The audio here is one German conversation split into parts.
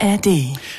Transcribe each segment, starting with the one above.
ARD.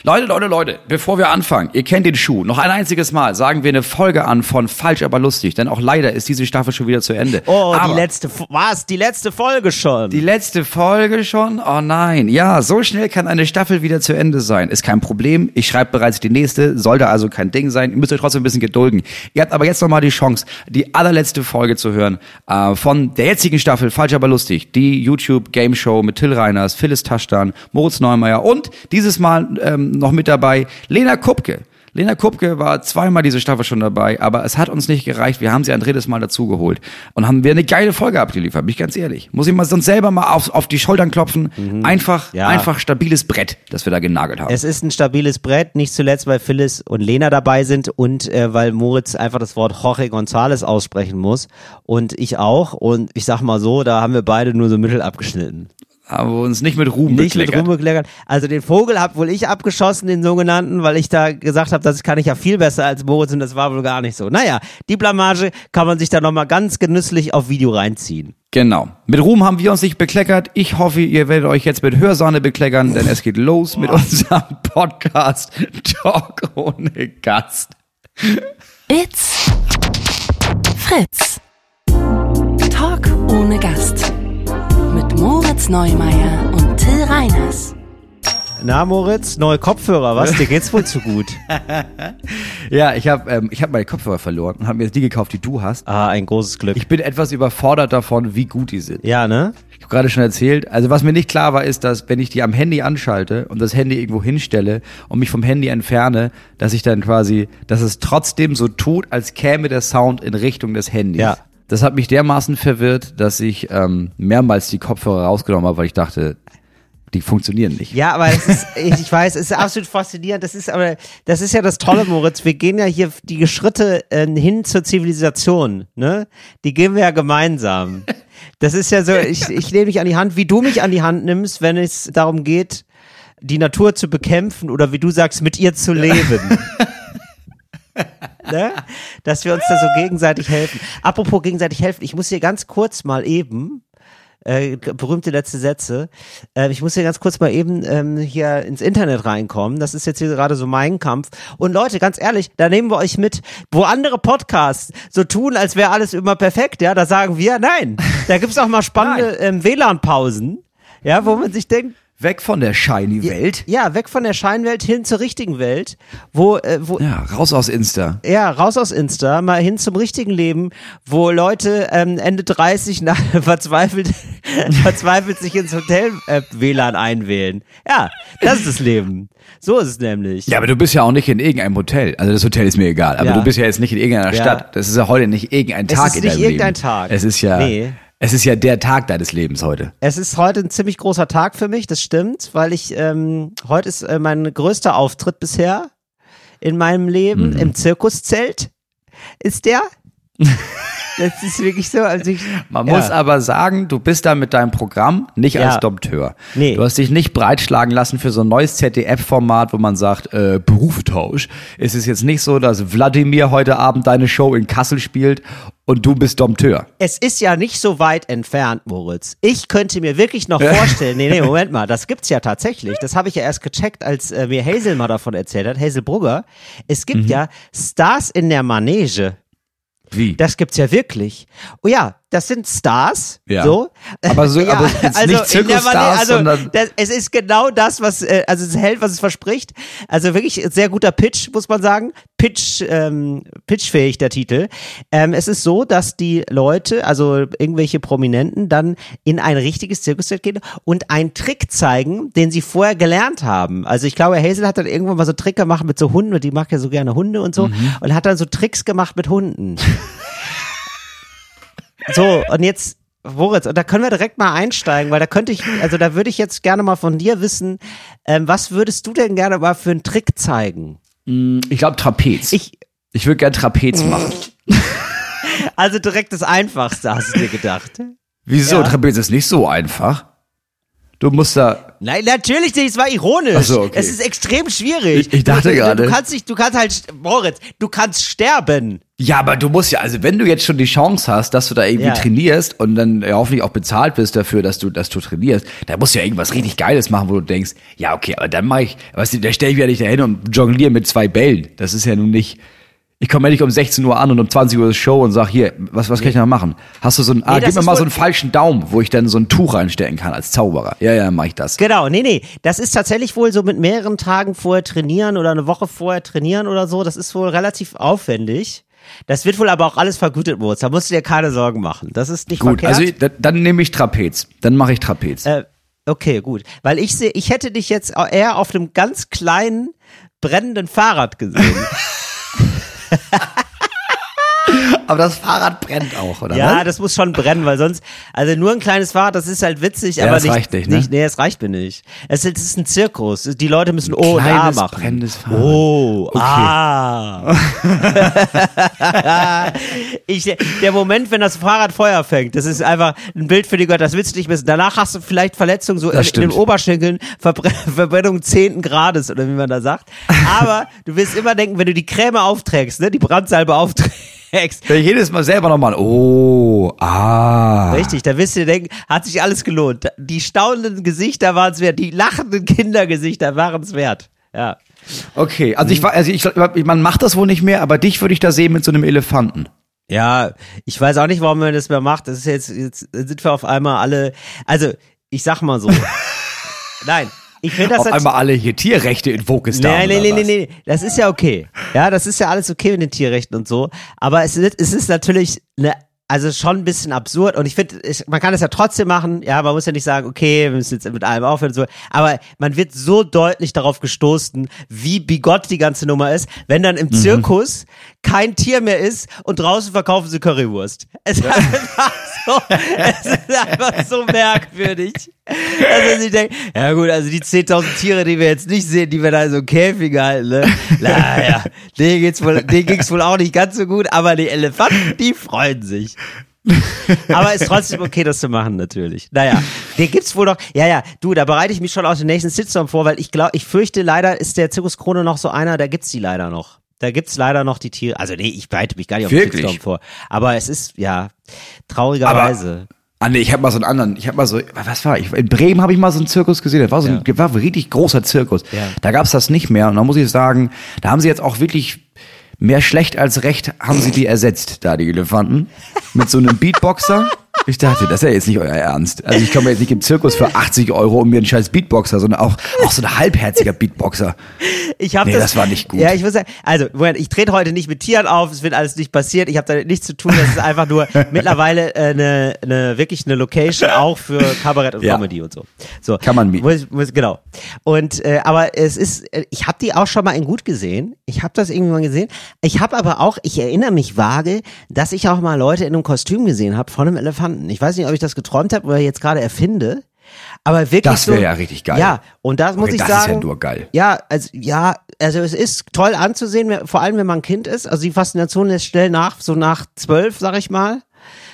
Leute, Leute, Leute, bevor wir anfangen, ihr kennt den Schuh. Noch ein einziges Mal sagen wir eine Folge an von Falsch, aber lustig, denn auch leider ist diese Staffel schon wieder zu Ende. Oh, aber die letzte, was? Die letzte Folge schon. Die letzte Folge schon? Oh nein. Ja, so schnell kann eine Staffel wieder zu Ende sein. Ist kein Problem. Ich schreibe bereits die nächste. Sollte also kein Ding sein. Ihr müsst euch trotzdem ein bisschen gedulden. Ihr habt aber jetzt nochmal die Chance, die allerletzte Folge zu hören äh, von der jetzigen Staffel Falsch, aber lustig. Die YouTube Game Show mit Till Reiners, Phyllis Taschdan, Moritz Neumeier und dieses Mal ähm, noch mit dabei Lena Kupke. Lena Kupke war zweimal diese Staffel schon dabei, aber es hat uns nicht gereicht. Wir haben sie ein drittes Mal dazugeholt und haben wir eine geile Folge abgeliefert, bin ich ganz ehrlich. Muss ich mal sonst selber mal auf, auf die Schultern klopfen. Einfach, Ja. einfach stabiles Brett, das wir da genagelt haben. Es ist ein stabiles Brett, nicht zuletzt, weil Phyllis und Lena dabei sind und äh, weil Moritz einfach das Wort Jorge González aussprechen muss und ich auch. Und ich sag mal so, da haben wir beide nur so mittel abgeschnitten. Haben wir uns nicht mit Ruhm Nicht mit bekleckert. Ruhm bekleckert. Also den Vogel hab wohl ich abgeschossen, den sogenannten, weil ich da gesagt habe, das kann ich ja viel besser als Moritz und das war wohl gar nicht so. Naja, die Blamage kann man sich da nochmal ganz genüsslich auf Video reinziehen. Genau. Mit Ruhm haben wir uns nicht bekleckert. Ich hoffe, ihr werdet euch jetzt mit Hörsahne bekleckern, denn es geht los mit unserem Podcast Talk ohne Gast. It's Fritz. Talk ohne Gast. Moritz Neumeier und Till Reiners. Na Moritz, neue Kopfhörer, was? Dir geht's wohl zu gut? Ja, ich habe ähm, ich hab meine Kopfhörer verloren und habe mir jetzt die gekauft, die du hast. Ah, ein großes Glück. Ich bin etwas überfordert davon, wie gut die sind. ja, ne? Ich habe gerade schon erzählt. Also was mir nicht klar war, ist, dass wenn ich die am Handy anschalte und das Handy irgendwo hinstelle und mich vom Handy entferne, dass ich dann quasi, dass es trotzdem so tut, als käme der Sound in Richtung des Handys. Ja. Das hat mich dermaßen verwirrt, dass ich ähm, mehrmals die Kopfhörer rausgenommen habe, weil ich dachte, die funktionieren nicht. Ja, aber es ist, ich, weiß, es ist absolut faszinierend. Das ist aber, das ist ja das Tolle, Moritz. Wir gehen ja hier die Schritte äh, hin zur Zivilisation, ne? Die gehen wir ja gemeinsam. Das ist ja so, ich, ich nehme dich an die Hand, wie du mich an die Hand nimmst, wenn es darum geht, die Natur zu bekämpfen oder wie du sagst, mit ihr zu leben. ne? Dass wir uns da so gegenseitig helfen. Apropos gegenseitig helfen, ich muss hier ganz kurz mal eben, äh, berühmte letzte Sätze. Äh, ich muss hier ganz kurz mal eben ähm, hier ins Internet reinkommen. Das ist jetzt hier gerade so mein Kampf. Und Leute, ganz ehrlich, da nehmen wir euch mit, wo andere Podcasts so tun, als wäre alles immer perfekt, ja, da sagen wir, nein, da gibt's auch mal spannende ähm, WLAN-Pausen, ja, wo man sich denkt, Weg von der shiny Welt. ja, weg von der Scheinwelt hin zur richtigen Welt, wo, äh, wo, Ja, raus aus Insta. ja, raus aus Insta, mal hin zum richtigen Leben, wo Leute ähm, Ende 30 nach, verzweifelt, verzweifelt sich ins Hotel äh, WLAN einwählen. Ja, das ist das Leben. So ist es nämlich. Ja, aber du bist ja auch nicht in irgendeinem Hotel. Also das Hotel ist mir egal. Aber Ja. du bist ja jetzt nicht in irgendeiner Ja. Stadt. Das ist ja heute nicht irgendein Es Tag ist in nicht deinem irgendein Leben. Tag. Es ist ja, Nee. Es ist ja der Tag deines Lebens heute. Es ist heute ein ziemlich großer Tag für mich, das stimmt, weil ich, ähm, heute ist äh, mein größter Auftritt bisher in meinem Leben Mhm. im Zirkuszelt. Ist der? das ist wirklich so, also ich, Man ja. muss aber sagen, du bist da mit deinem Programm nicht Ja. als Dompteur. Nee. Du hast dich nicht breitschlagen lassen für so ein neues ZDF-Format, wo man sagt, äh, Berufstausch. Es ist jetzt nicht so, dass Wladimir heute Abend deine Show in Kassel spielt und du bist Dompteur. Es ist ja nicht so weit entfernt, Moritz. Ich könnte mir wirklich noch vorstellen, nee, nee, Moment mal, das gibt's ja tatsächlich. Das habe ich ja erst gecheckt, als äh, mir Hazel mal davon erzählt hat, Hazel Brugger. Es gibt Mhm. ja Stars in der Manege. Wie? Das gibt's ja wirklich. Oh ja, das sind Stars, Ja. so. Aber so- aber jetzt nicht in der Zirkusstars, Manege- also, sondern- das, es ist genau das, was, äh, also es hält, was es verspricht. Also wirklich sehr guter Pitch, muss man sagen. Pitch, ähm, pitchfähig der Titel. Ähm, es ist so, dass die Leute, also irgendwelche Prominenten, dann in ein richtiges Zirkuszelt gehen und einen Trick zeigen, den sie vorher gelernt haben. Also ich glaube, Hazel hat dann irgendwann mal so Trick gemacht mit so Hunden, und die mag ja so gerne Hunde und so, Mhm. und hat dann so Tricks gemacht mit Hunden. So, und jetzt, Moritz, und da können wir direkt mal einsteigen, weil da könnte ich, also da würde ich jetzt gerne mal von dir wissen, ähm, was würdest du denn gerne mal für einen Trick zeigen? Ich glaube Trapez. Ich, Ich würde gern Trapez machen. also direkt das Einfachste, hast du dir gedacht? Wieso? Ja. Trapez ist nicht so einfach. Du musst da. Nein, natürlich nicht, es war ironisch. Ach so, okay. Es ist extrem schwierig. Ich- ich dachte du, gerade. Du kannst nicht, du kannst halt, Moritz, du kannst sterben. Ja, aber du musst ja, also wenn du jetzt schon die Chance hast, dass du da irgendwie Ja. trainierst und dann ja, hoffentlich auch bezahlt bist dafür, dass du, dass du trainierst, da musst du ja irgendwas richtig Geiles machen, wo du denkst, ja, okay, aber dann mache ich, weißt du, da stelle ich mich ja nicht dahin und jongliere mit zwei Bällen. Das ist ja nun nicht, ich komme ja nicht um 16 Uhr an und um 20 Uhr ist Show und sag, hier, was, was kann ich noch machen? Hast du so einen, ah, Nee, gib mir mal so einen falschen Daumen, wo ich dann so ein Tuch reinstecken kann als Zauberer. Ja, ja, mach ich das. Genau, nee, nee. Das ist tatsächlich wohl so mit mehreren Tagen vorher trainieren oder eine Woche vorher trainieren oder so. Das ist wohl relativ aufwendig. Das wird wohl aber auch alles vergütet, Moritz. Da musst du dir keine Sorgen machen. Das ist nicht Gut, verkehrt. also da, dann nehme ich Trapez. Dann mache ich Trapez. Äh, okay, gut. Weil ich sehe, ich hätte dich jetzt eher auf einem ganz kleinen brennenden Fahrrad gesehen. aber das Fahrrad brennt auch, oder ja, was? das muss schon brennen, weil sonst, also nur ein kleines Fahrrad, das ist halt witzig, Ja, aber das nicht, reicht nicht, ne? Nee, es reicht mir nicht. Es ist, es ist ein Zirkus. Die Leute müssen O und A machen. brennendes Fahrrad. Oh, Okay. ah. ich, der Moment, wenn das Fahrrad Feuer fängt, das ist einfach ein Bild für die Götter, das willst du nicht wissen. Danach hast du vielleicht Verletzungen so in, in den. Oberschenkeln, Verbre Verbrennung zehnten Grades oder wie man da sagt. Aber du wirst immer denken, wenn du die Creme aufträgst, ne, die Brandsalbe aufträgst, Ja, jedes Mal selber nochmal, oh, ah. Richtig, da wirst du dir denken, hat sich alles gelohnt. Die staunenden Gesichter waren es wert, die lachenden Kindergesichter waren es wert. Ja. Okay, also ich war, also ich, man macht das wohl nicht mehr, aber dich würde ich da sehen mit so einem Elefanten. Ja, ich weiß auch nicht, warum man das mehr macht. Das ist jetzt, jetzt sind wir auf einmal alle, also, ich sag mal so. Nein, ich finde das Auf einmal alle hier Tierrechte in Vogelstan. Nee, nee, nee, nee, was? nee, das ist ja okay. Ja, das ist ja alles okay mit den Tierrechten und so. Aber es ist, es ist natürlich eine, also schon ein bisschen absurd und ich finde, man kann es ja trotzdem machen. Ja, man muss ja nicht sagen, okay, wir müssen jetzt mit allem aufhören so. Aber man wird so deutlich darauf gestoßen, wie bigott die ganze Nummer ist, wenn dann im Mhm. Zirkus kein Tier mehr ist und draußen verkaufen sie Currywurst. Es ist einfach so, es ist einfach so merkwürdig. Also ich denke, ja gut, also die 10.000 Tiere, die wir jetzt nicht sehen, die wir da in so einem Käfig halten, ne? Naja, denen geht's wohl, denen ging's wohl auch nicht ganz so gut, aber die Elefanten, die freuen sich. Aber ist trotzdem okay, das zu machen, natürlich. Naja, den gibt's wohl noch. Ja, ja, du, da bereite ich mich schon auf den nächsten Shitstorm vor, weil ich glaube, ich fürchte, leider ist der Zirkus Krone noch so einer, da gibt's die leider noch. Da gibt's leider noch die Tiere. Also nee, ich bereite mich gar nicht auf den? Shitstorm vor. Aber es ist, ja, traurigerweise. Ah nee, ich habe mal so einen anderen, ich habe mal so, was war ich? In Bremen habe ich mal so einen Zirkus gesehen, das war so ein, war ein richtig großer Zirkus. Ja. Da gab's das nicht mehr und da muss ich sagen, da haben sie jetzt auch wirklich mehr schlecht als recht haben sie die ersetzt, da die Elefanten, mit so einem Beatboxer. Ich dachte, das ist ja jetzt nicht euer Ernst. Also ich komme jetzt nicht im Zirkus für 80 Euro und mir einen scheiß Beatboxer, sondern auch, auch so ein halbherziger Beatboxer. Ich habe Nee, das, das war nicht gut. Ja, ich muss sagen, also Moment, ich trete heute nicht mit Tieren auf, es wird alles nicht passiert, ich habe damit nichts zu tun, das ist einfach nur mittlerweile äh, eine ne, wirklich eine Location auch für Kabarett und Ja. Comedy und so. So Kann man mieten. Muss, muss, genau. Und äh, aber es ist, äh, ich habe die auch schon mal in gut gesehen. Ich habe das irgendwie mal gesehen. Ich habe aber auch, ich erinnere mich vage, dass ich auch mal Leute in einem Kostüm gesehen habe von einem Elefanten. Ich weiß nicht, ob ich das geträumt habe oder jetzt gerade erfinde. Aber wirklich Das wär so, ja richtig geil. Ja, und das muss Okay, ich das sagen. ist ja nur geil. Ja, also ja, also es ist toll anzusehen, vor allem wenn man ein Kind ist. Also die Faszination lässt schnell nach, so nach zwölf, sag ich mal.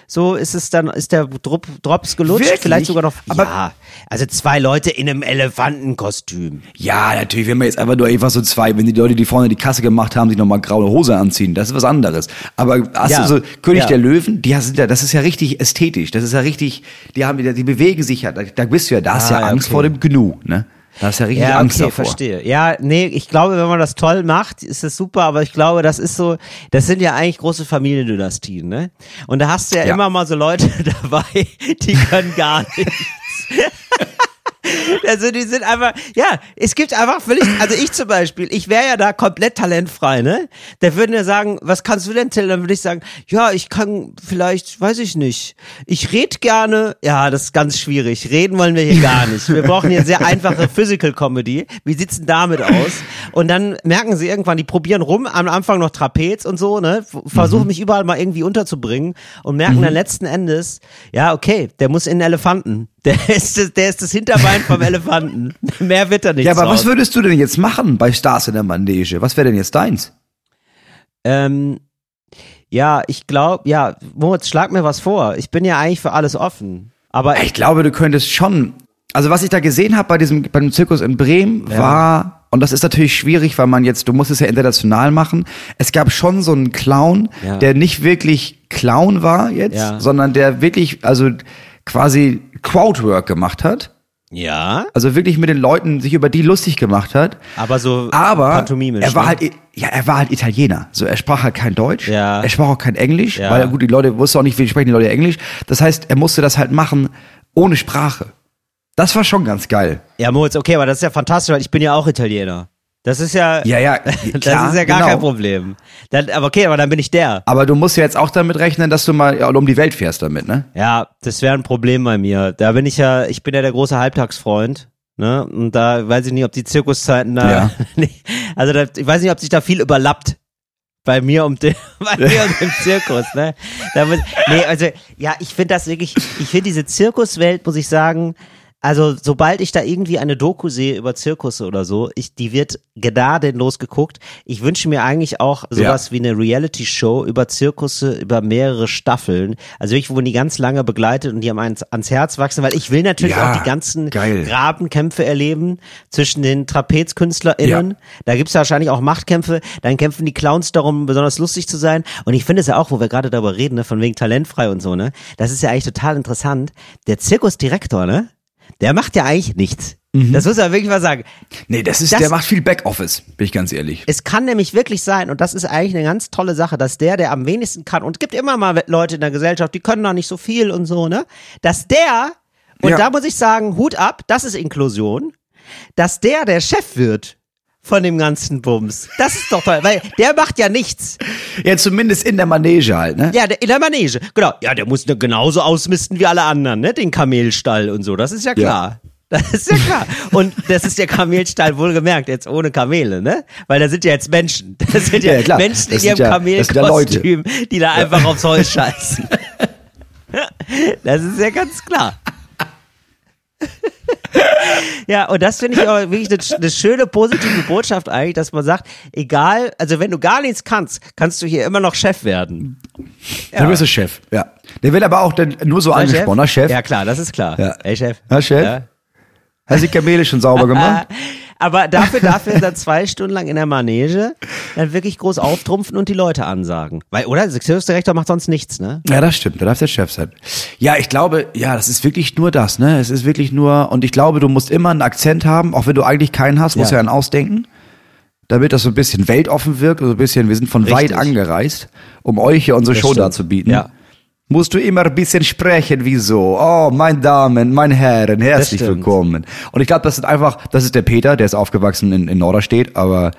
So ist es dann, ist der Drop, Drops gelutscht, Wirklich? vielleicht sogar noch. Aber- ja, also zwei Leute in einem Elefantenkostüm. Ja, natürlich, wenn man jetzt einfach nur einfach so zwei, wenn die Leute, die vorne die Kasse gemacht haben, sich nochmal graue Hose anziehen, das ist was anderes. Aber hast Ja. du so König Ja. der Löwen, die sind ja, das ist ja richtig ästhetisch, das ist ja richtig, die haben, die bewegen sich ja, da, da bist du ja, da hast du Ah, ja ja, Angst okay. vor dem Gnu, ne? Da hast du ja richtig Ja, Angst okay, davor. verstehe. Ja, nee, ich glaube, wenn man das toll macht, ist das super, aber ich glaube, das ist so, das sind ja eigentlich große Familiendynastien, ne? Und da hast du ja, Ja. immer mal so Leute dabei, die können gar nichts. Also die sind einfach, ja, es gibt einfach völlig, also ich zum Beispiel, ich wäre ja da komplett talentfrei, ne? Da würden ja sagen, was kannst du denn, Till? Dann würde ich sagen, ja, ich kann vielleicht, weiß ich nicht, ich red gerne, ja, das ist ganz schwierig, reden wollen wir hier gar nicht. Wir brauchen hier sehr einfache Physical Comedy. Wie sieht's denn damit aus? Und dann merken sie irgendwann, die probieren rum, am Anfang noch Trapez und so, ne? Versuchen mich überall mal irgendwie unterzubringen und merken dann letzten Endes, ja, okay, der muss in den Elefanten. Der ist, das- der ist das Hinterbein vom Elefanten. Mehr wird er nicht. Ja, aber was würdest du denn jetzt machen bei Stars in der Manege? Was wäre denn jetzt deins? Ähm, ja, ich glaube, ja, Moritz, schlag mir was vor. Ich bin ja eigentlich für alles offen. Aber Ich glaube, du könntest schon. Also was ich da gesehen habe bei diesem beim Zirkus in Bremen war und das ist natürlich schwierig, weil man jetzt, du musst es ja international machen. Es gab schon so einen Clown, Ja. der nicht wirklich Clown war jetzt, Ja. sondern der wirklich, also quasi Crowdwork gemacht hat. Ja, Also wirklich mit den Leuten sich über die lustig gemacht hat. aber so Aber er war ne? halt, ja, er war halt Italiener. So, er sprach halt kein Deutsch. Ja. Er sprach auch kein Englisch, Ja. weil gut, die Leute wussten auch nicht, wie sprechen die Leute Englisch. Das heißt, er musste das halt machen ohne Sprache. Das war schon ganz geil. Ja, Moritz, okay, aber das ist ja fantastisch, weil ich bin ja auch Italiener. Das ist ja, Ja, ja, das klar, ist ja gar genau. kein Problem. Dann, aber okay, aber dann bin ich der. Aber du musst ja jetzt auch damit rechnen, dass du mal ja, um die Welt fährst damit, ne? Ja, das wäre ein Problem bei mir. Da bin ich ja, ich bin ja der große Halbtagsfreund. Ne? Und da weiß ich nicht, ob die Zirkuszeiten da, Ja. also da, ich weiß nicht, ob sich da viel überlappt. Bei mir um den, bei mir um den Zirkus, ne? Da muss, nee, also, ja, ich finde das wirklich, ich finde diese Zirkuswelt, muss ich sagen, also sobald ich da irgendwie eine Doku sehe über Zirkusse oder so, ich, die wird gnadenlos geguckt. Ich wünsche mir eigentlich auch sowas wie eine Reality-Show über Zirkusse über mehrere Staffeln. Also wo man die ganz lange begleitet und die am ans, ans Herz wachsen, weil ich will natürlich Ja, auch die ganzen geil. Grabenkämpfe erleben zwischen den TrapezkünstlerInnen. Ja. Da gibt's wahrscheinlich auch Machtkämpfe. Dann kämpfen die Clowns darum, besonders lustig zu sein. Und ich finde es ja auch, wo wir gerade darüber reden, ne, von wegen talentfrei und so, ne? Das ist ja eigentlich total interessant. Der Zirkusdirektor, ne? Der macht ja eigentlich nichts. Das muss man wirklich mal sagen. Nee, das ist, Das- der macht viel Backoffice, bin ich ganz ehrlich. Es kann nämlich wirklich sein, und das ist eigentlich eine ganz tolle Sache, dass der, der am wenigsten kann, und es gibt immer mal Leute in der Gesellschaft, die können noch nicht so viel und so, ne? Dass der, und Ja. da muss ich sagen, Hut ab, das ist Inklusion, dass der der Chef wird von dem ganzen Bums. Das ist doch toll, weil der macht ja nichts. Ja, zumindest in der Manege halt, ne? Ja, der, in der Manege, genau. Ja, der muss genauso ausmisten wie alle anderen, ne? Den Kamelstall und so, das ist ja klar. Das ist ja klar. Und das ist der Kamelstall wohlgemerkt, jetzt ohne Kamele, ne? Weil da sind ja jetzt Menschen. Das sind ja, Ja, klar. Menschen in Das ihrem sind ja- ja. Kamelkostüm, die da einfach aufs Holz scheißen. Das ist ja ganz klar. Ja, und das finde ich aber wirklich eine, eine schöne, positive Botschaft eigentlich, dass man sagt, egal, also wenn du gar nichts kannst, kannst du hier immer noch Chef werden. Der bist du Chef, ja. Der wird aber auch dann nur so angesprochen, ne, Chef? Ja, klar, das ist klar. Ja. Ey, Chef. Ja, Chef? Hast du die Kamele schon sauber gemacht? Aber dafür darf er dann zwei Stunden lang in der Manege dann wirklich groß auftrumpfen und die Leute ansagen. Weil, oder? Der Zirkusdirektor macht sonst nichts, ne? Ja, das stimmt, da darf der Chef sein. Ja, ich glaube, ja, das ist wirklich nur das, ne? Es ist wirklich nur, und ich glaube, du musst immer einen Akzent haben, auch wenn du eigentlich keinen hast, musst du Ja. ja einen ausdenken. Damit das so ein bisschen weltoffen wirkt, so ein bisschen, wir sind von weit Richtig. angereist, um euch hier unsere Das Show stimmt. darzubieten. Ja. Musst du immer ein bisschen sprechen, wie so. Oh, meine Damen, meine Herren, herzlich willkommen. Und ich glaube, das ist einfach, das ist der Peter, der ist aufgewachsen in, in Norderstedt, aber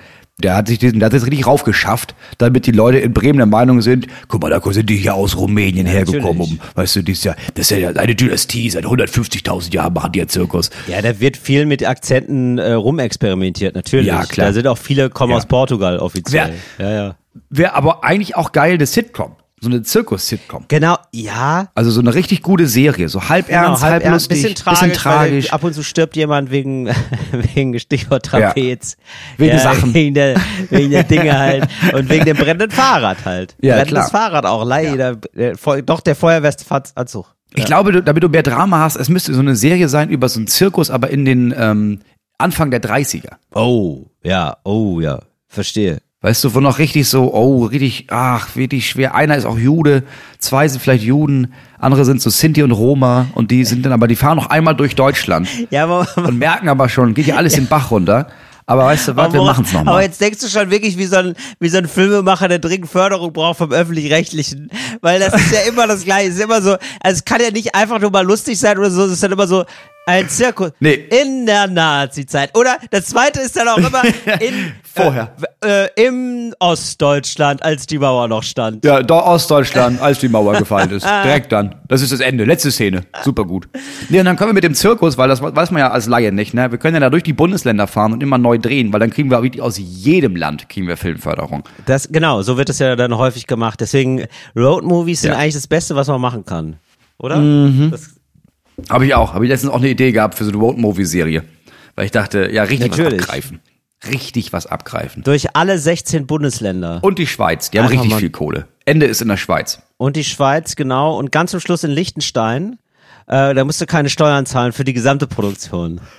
der hat sich diesen, der hat das richtig raufgeschafft, damit die Leute in Bremen der Meinung sind, guck mal, da sind die hier aus Rumänien hergekommen, um, weißt du, das ist ja, das ist ja eine Dynastie, seit 150.000 Jahren machen die ja Zirkus. Ja, da wird viel mit Akzenten äh, rumexperimentiert, natürlich. Ja, klar. Da sind auch viele, kommen Ja. aus Portugal offiziell. Ja, ja. Wäre aber eigentlich auch geil, eine Sitcom. So eine Zirkus-Sitcom. Genau, ja. Also so eine richtig gute Serie, so halb Genau, ernst, halb, ernst, lustig, bisschen tragisch, bisschen tragisch. Ab und zu stirbt jemand wegen, wegen Stichwort Trapez. Wegen Sachen. Wegen der, wegen der Dinge halt. Und wegen dem brennenden Fahrrad halt. Ja, Brennendes klar. Fahrrad auch. Leider, der, Feu- doch der Feuerwehranzug. Ich glaube, damit du mehr Drama hast, es müsste so eine Serie sein über so einen Zirkus, aber in den ähm, Anfang der 30er. Oh, ja, oh, ja. Verstehe. Weißt du, wo noch richtig so, oh, richtig, ach, richtig schwer. Einer ist auch Jude, zwei sind vielleicht Juden, andere sind so Sinti und Roma und die sind dann aber, die fahren noch einmal durch Deutschland Ja, aber, und merken aber schon, geht ja alles den Bach runter. Aber weißt du was, wir aber- machen's noch Aber jetzt denkst du schon wirklich wie so ein, wie so ein Filmemacher, der dringend Förderung braucht vom Öffentlich-Rechtlichen. Weil das ist ja immer das Gleiche. Es ist immer so, also es kann ja nicht einfach nur mal lustig sein oder so, es ist dann immer so, ein Zirkus Nee. in der Nazi-Zeit. Oder das zweite ist dann auch immer in, Vorher. Äh, äh, im Ostdeutschland, als die Mauer noch stand. Ja, da Ostdeutschland, als die Mauer gefallen ist. Direkt dann. Das ist das Ende. Letzte Szene. Super gut. Nee, und dann können wir mit dem Zirkus, weil das weiß man ja als Laie nicht, ne? Wir können ja da durch die Bundesländer fahren und immer neu drehen, weil dann kriegen wir wirklich aus jedem Land kriegen wir Filmförderung. Das, genau, so wird es ja dann häufig gemacht. Deswegen, Roadmovies sind Ja. Mhm. eigentlich das Beste, was man machen kann. Oder? Das, Habe ich auch. Habe ich letztens auch eine Idee gehabt für so eine Road-Movie-Serie. Weil ich dachte, ja, richtig Natürlich. was abgreifen. Richtig was abgreifen. durch alle 16 Bundesländer. Und die Schweiz, die haben Einfach richtig mal- viel Kohle. Ende ist in der Schweiz. Und die Schweiz, genau. Und ganz zum Schluss in Liechtenstein. Äh, da musst du keine Steuern zahlen für die gesamte Produktion.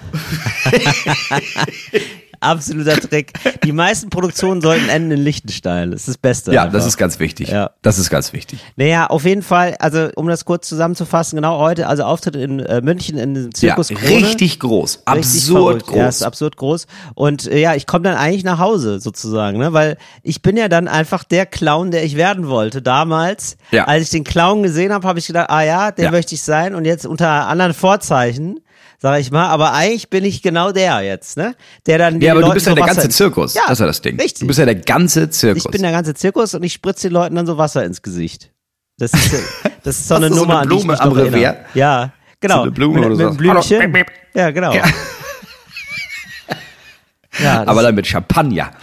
Absoluter Trick. Die meisten Produktionen sollten enden in Liechtenstein. Das ist das Beste. Ja, einfach. das ist ganz wichtig. Ja. Das ist ganz wichtig. Naja, auf jeden Fall, also um das kurz zusammenzufassen, genau heute, also Auftritt in äh, München in Ja, Zirkus Krone. richtig groß. Richtig Absurd. Ja, groß. ist absurd groß. Und äh, ja, ich komme dann eigentlich nach Hause sozusagen, ne? Weil ich bin ja dann einfach der Clown, der ich werden wollte. Damals, Ja. als ich den Clown gesehen habe, habe ich gedacht, ah ja, der Ja. möchte ich sein. Und jetzt unter anderen Vorzeichen, sage ich mal, aber eigentlich bin ich genau der jetzt, ne? Der dann ja, aber du Leuten bist ja so der Wasser ganze Zirkus. Ja, das ist ja das Ding. Richtig. Du bist ja der ganze Zirkus. ich bin der ganze Zirkus und ich spritze den Leuten dann so Wasser ins Gesicht. Das ist, das ist so eine du so Nummer, eine an die ich Blume mich am. Revier? Ja, genau. So eine Blume mit, oder so. Blümchen. Hallo. Ja, genau. Ja. Ja, aber dann mit Champagner.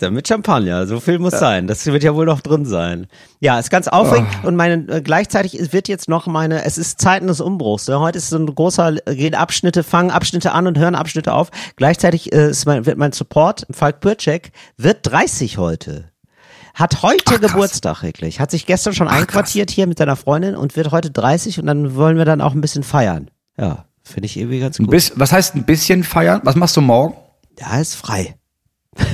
Dann mit Champagner, so viel muss sein. Das wird ja wohl noch drin sein. Ja, ist ganz aufregend Oh. und meine äh, gleichzeitig es wird jetzt noch meine, es ist Zeiten des Umbruchs. Ne? Heute ist so ein großer, gehen Abschnitte, fangen Abschnitte an und hören Abschnitte auf. Gleichzeitig äh, ist mein, wird mein Support, Falk Birczek, wird 30 heute. Hat heute Ach, krass. Geburtstag wirklich. Hat sich gestern schon Ach, einquartiert hier mit seiner Freundin und wird heute 30 und dann wollen wir dann auch ein bisschen feiern. Ja, finde ich irgendwie ganz gut. bis, was heißt ein bisschen feiern? Was machst du morgen? Ja, ist frei.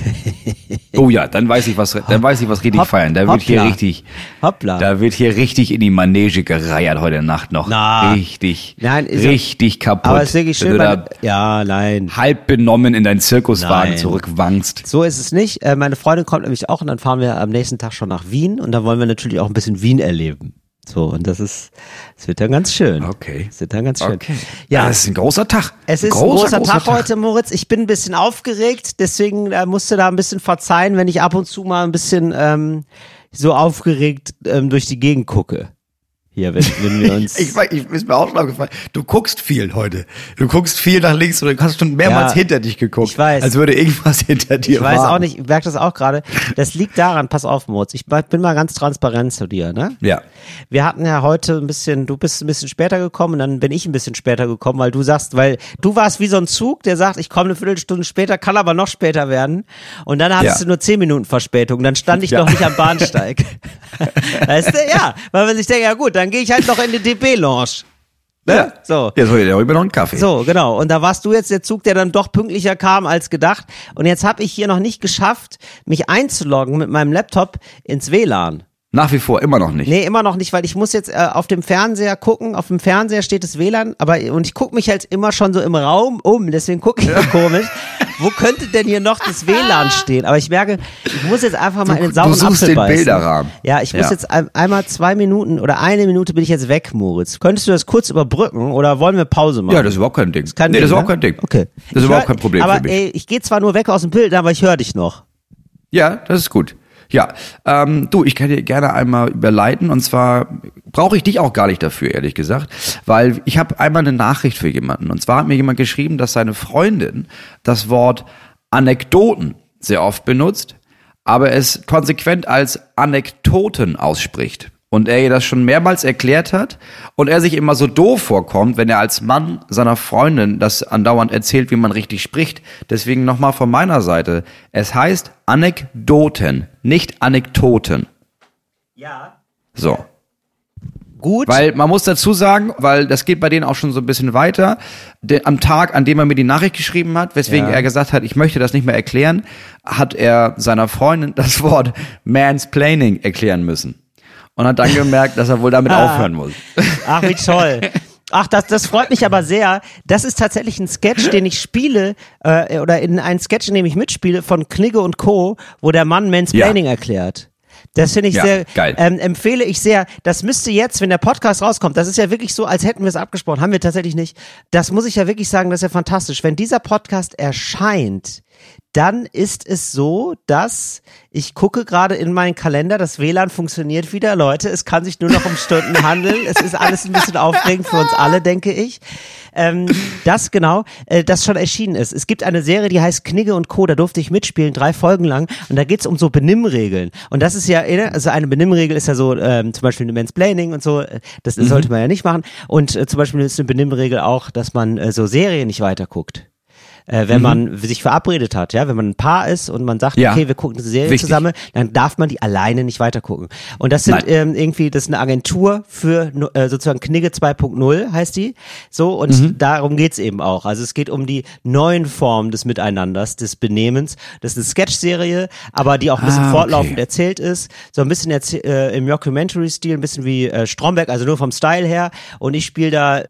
Oh ja, dann weiß ich was, dann weiß ich was richtig Hopp- feiern. Da wird hier hoppla. richtig, Hoppla. da wird hier richtig in die Manege gereiert heute Nacht noch. Na. Richtig, Nein, richtig kaputt. Aber es ist wirklich Wenn schön. da ja, nein. halb benommen in deinen Zirkuswagen Nein. zurückwankst. So ist es nicht. Äh, meine Freundin kommt nämlich auch und dann fahren wir am nächsten Tag schon nach Wien und dann wollen wir natürlich auch ein bisschen Wien erleben. So, und das ist, es wird dann ganz schön. Okay. Es wird dann ganz schön. Okay. Ja, das ist ein großer Tag. es ist großer, ein großer, Tag, heute, Moritz. Ich bin ein bisschen aufgeregt, deswegen äh, musst du da ein bisschen verzeihen, wenn ich ab und zu mal ein bisschen ähm, so aufgeregt ähm, durch die Gegend gucke. Hier, wenn, wenn wir uns. Ich, weiß, ich ist mir auch schon aufgefallen. Du guckst viel heute. Du guckst viel nach links und du hast schon mehrmals Ja, hinter dich geguckt. ich weiß. Als würde irgendwas hinter dir Ich weiß warten. auch nicht, ich merke das auch gerade. Das liegt daran, pass auf, Moritz. Ich bin mal ganz transparent zu dir, ne? Ja. Wir hatten ja heute ein bisschen, du bist ein bisschen später gekommen und dann bin ich ein bisschen später gekommen, weil du sagst, weil du warst wie so ein Zug, der sagt, ich komme eine Viertelstunde später, kann aber noch später werden. Und dann hattest Ja. du nur zehn Minuten Verspätung. Dann stand ich Ja. noch nicht am Bahnsteig. weißt du, ja, weil man sich denkt, ja gut, dann gehe ich halt noch in die DB-Lounge. Ne? So. Jetzt hol ich mir noch einen Kaffee. So, genau. Und da warst du jetzt der Zug, der dann doch pünktlicher kam als gedacht. Und jetzt habe ich hier noch nicht geschafft, mich einzuloggen mit meinem Laptop ins WLAN. Nach wie vor immer noch nicht. Nee, immer noch nicht, weil ich muss jetzt äh, auf dem Fernseher gucken. Auf dem Fernseher steht das WLAN, aber und ich gucke mich halt immer schon so im Raum um, deswegen gucke ich so komisch. Wo könnte denn hier noch das WLAN stehen? Aber ich merke, ich muss jetzt einfach mal in den du sauren suchst Apfel den beißen. Bilderrahmen. Ja, ich muss Ja. jetzt ein, einmal zwei Minuten oder eine Minute bin ich jetzt weg, Moritz. Könntest du das kurz überbrücken oder wollen wir Pause machen? Ja, das ist überhaupt kein Ding. Kein nee, Ding, das ist überhaupt ne? kein Ding. Okay. Das Ich ist überhaupt hör- kein Problem aber, für mich. Ey, ich gehe zwar nur weg aus dem Bild, aber ich höre dich noch. Ja, das ist gut. Ja, ähm, du, ich kann dir gerne einmal überleiten. Und zwar brauche ich dich auch gar nicht dafür, ehrlich gesagt, weil ich habe einmal eine Nachricht für jemanden. Und zwar hat mir jemand geschrieben, dass seine Freundin das Wort Anekdoten sehr oft benutzt, aber es konsequent als Anekdoten ausspricht. Und er ihr das schon mehrmals erklärt hat und er sich immer so doof vorkommt, wenn er als Mann seiner Freundin das andauernd erzählt, wie man richtig spricht. Deswegen nochmal von meiner Seite. Es heißt Anekdoten, nicht Anekdoten. Ja. So. Gut. Weil man muss dazu sagen, weil das geht bei denen auch schon so ein bisschen weiter, de, am Tag, an dem er mir die Nachricht geschrieben hat, weswegen Ja. er gesagt hat, ich möchte das nicht mehr erklären, hat er seiner Freundin das Wort Mansplaining erklären müssen. Und hat dann gemerkt, dass er wohl damit Ah. aufhören muss. Ach, wie toll. Ach, das, das freut mich aber sehr. Das ist tatsächlich ein Sketch, den ich spiele, äh, oder in einen Sketch, in dem ich mitspiele, von Knigge und Co., wo der Mann Mansplaining erklärt. Das finde ich Ja, sehr, geil. Ähm, empfehle ich sehr. Das müsste jetzt, wenn der Podcast rauskommt, das ist ja wirklich so, als hätten wir es abgesprochen, haben wir tatsächlich nicht. Das muss ich ja wirklich sagen, das ist ja fantastisch. Wenn dieser Podcast erscheint, dann ist es so, dass ich gucke gerade in meinen Kalender, das WLAN funktioniert wieder, Leute. Es kann sich nur noch um Stunden handeln. Es ist alles ein bisschen aufregend für uns alle, denke ich. Ähm, das genau, äh, das schon erschienen ist. Es gibt eine Serie, die heißt Knigge und Co. Da durfte ich mitspielen, drei Folgen lang. Und da geht's um so Benimmregeln. Und das ist ja, äh, also eine Benimmregel ist ja so, ähm, zum Beispiel eine Mansplaining und so. äh, Das sollte man ja nicht machen. Und äh, zum Beispiel ist eine Benimmregel auch, dass man äh, so Serien nicht weiterguckt. Äh, wenn man sich verabredet hat, ja, wenn man ein Paar ist und man sagt, Ja. okay, wir gucken eine Serie Wichtig. zusammen, dann darf man die alleine nicht weitergucken. Und das sind ähm, irgendwie, das ist eine Agentur für äh, sozusagen Knigge 2.0 heißt die. So, und Mhm. darum geht's eben auch. Also es geht um die neuen Formen des Miteinanders, des Benehmens. Das ist eine Sketch-Serie, aber die auch ein bisschen Ah, okay. fortlaufend erzählt ist. So ein bisschen äh, im Mockumentary-Stil, ein bisschen wie äh, Stromberg, also nur vom Style her. Und ich spiele da,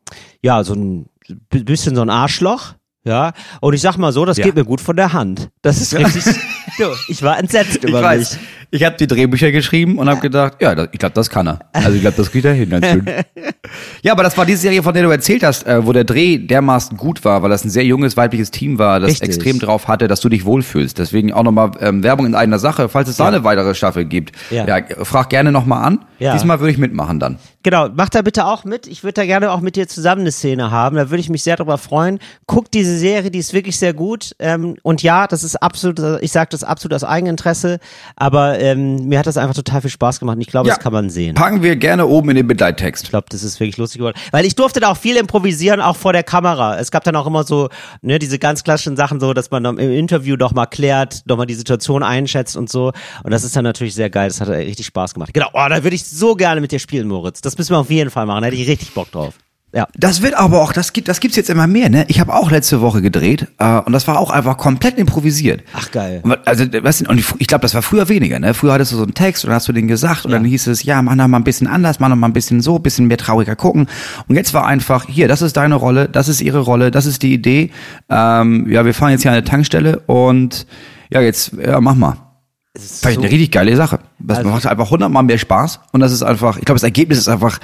ja, so ein bisschen so ein Arschloch. Ja, und ich sag mal so, das Ja. geht mir gut von der Hand. Das ist richtig, du, ich war entsetzt Ich über weiß. Ich habe die Drehbücher geschrieben und habe gedacht, ja, ich glaube, das kann er. Also ich glaube, das kriegt er hin. Ganz schön. ja, aber das war die Serie, von der du erzählt hast, äh, wo der Dreh dermaßen gut war, weil das ein sehr junges weibliches Team war, das Richtig. extrem drauf hatte, dass du dich wohlfühlst. Deswegen auch nochmal ähm, Werbung in eigener Sache, falls es da eine weitere Staffel gibt. Ja. Ja, frag gerne nochmal an. Ja. Diesmal würde ich mitmachen dann. Genau, mach da bitte auch mit. Ich würde da gerne auch mit dir zusammen eine Szene haben. Da würde ich mich sehr darüber freuen. Guck diese Serie, die ist wirklich sehr gut. Ähm, und ja, das ist absolut, ich sage das absolut aus Eigeninteresse, aber ähm, mir hat das einfach total viel Spaß gemacht. Und ich glaube, Ja. das kann man sehen. Packen wir gerne oben in den Begleittext. Ich glaube, das ist wirklich lustig geworden. Weil ich durfte da auch viel improvisieren, auch vor der Kamera. Es gab dann auch immer so, ne, diese ganz klassischen Sachen so, dass man im Interview doch mal klärt, doch mal die Situation einschätzt und so. Und das ist dann natürlich sehr geil. Das hat richtig Spaß gemacht. Genau, oh, da würde ich so gerne mit dir spielen, Moritz. Das müssen wir auf jeden Fall machen. Da hätte ich richtig Bock drauf. Ja. Das wird aber auch, das gibt, das gibt's jetzt immer mehr, ne? Ich habe auch letzte Woche gedreht äh, und das war auch einfach komplett improvisiert. Ach, geil. Und Also, was denn, und ich, ich glaube, das war früher weniger, ne? Früher hattest du so einen Text und dann hast du den gesagt und dann hieß es, ja, mach noch mal ein bisschen anders, mach noch mal ein bisschen so, ein bisschen mehr trauriger gucken. Und jetzt war einfach, hier, das ist deine Rolle, das ist ihre Rolle, das ist die Idee. Ähm, ja, wir fahren jetzt hier an eine Tankstelle und ja, jetzt, ja, mach mal. Fand ich eine richtig geile Sache. Das Also- macht einfach hundertmal mehr Spaß und das ist einfach, ich glaube, das Ergebnis ist einfach,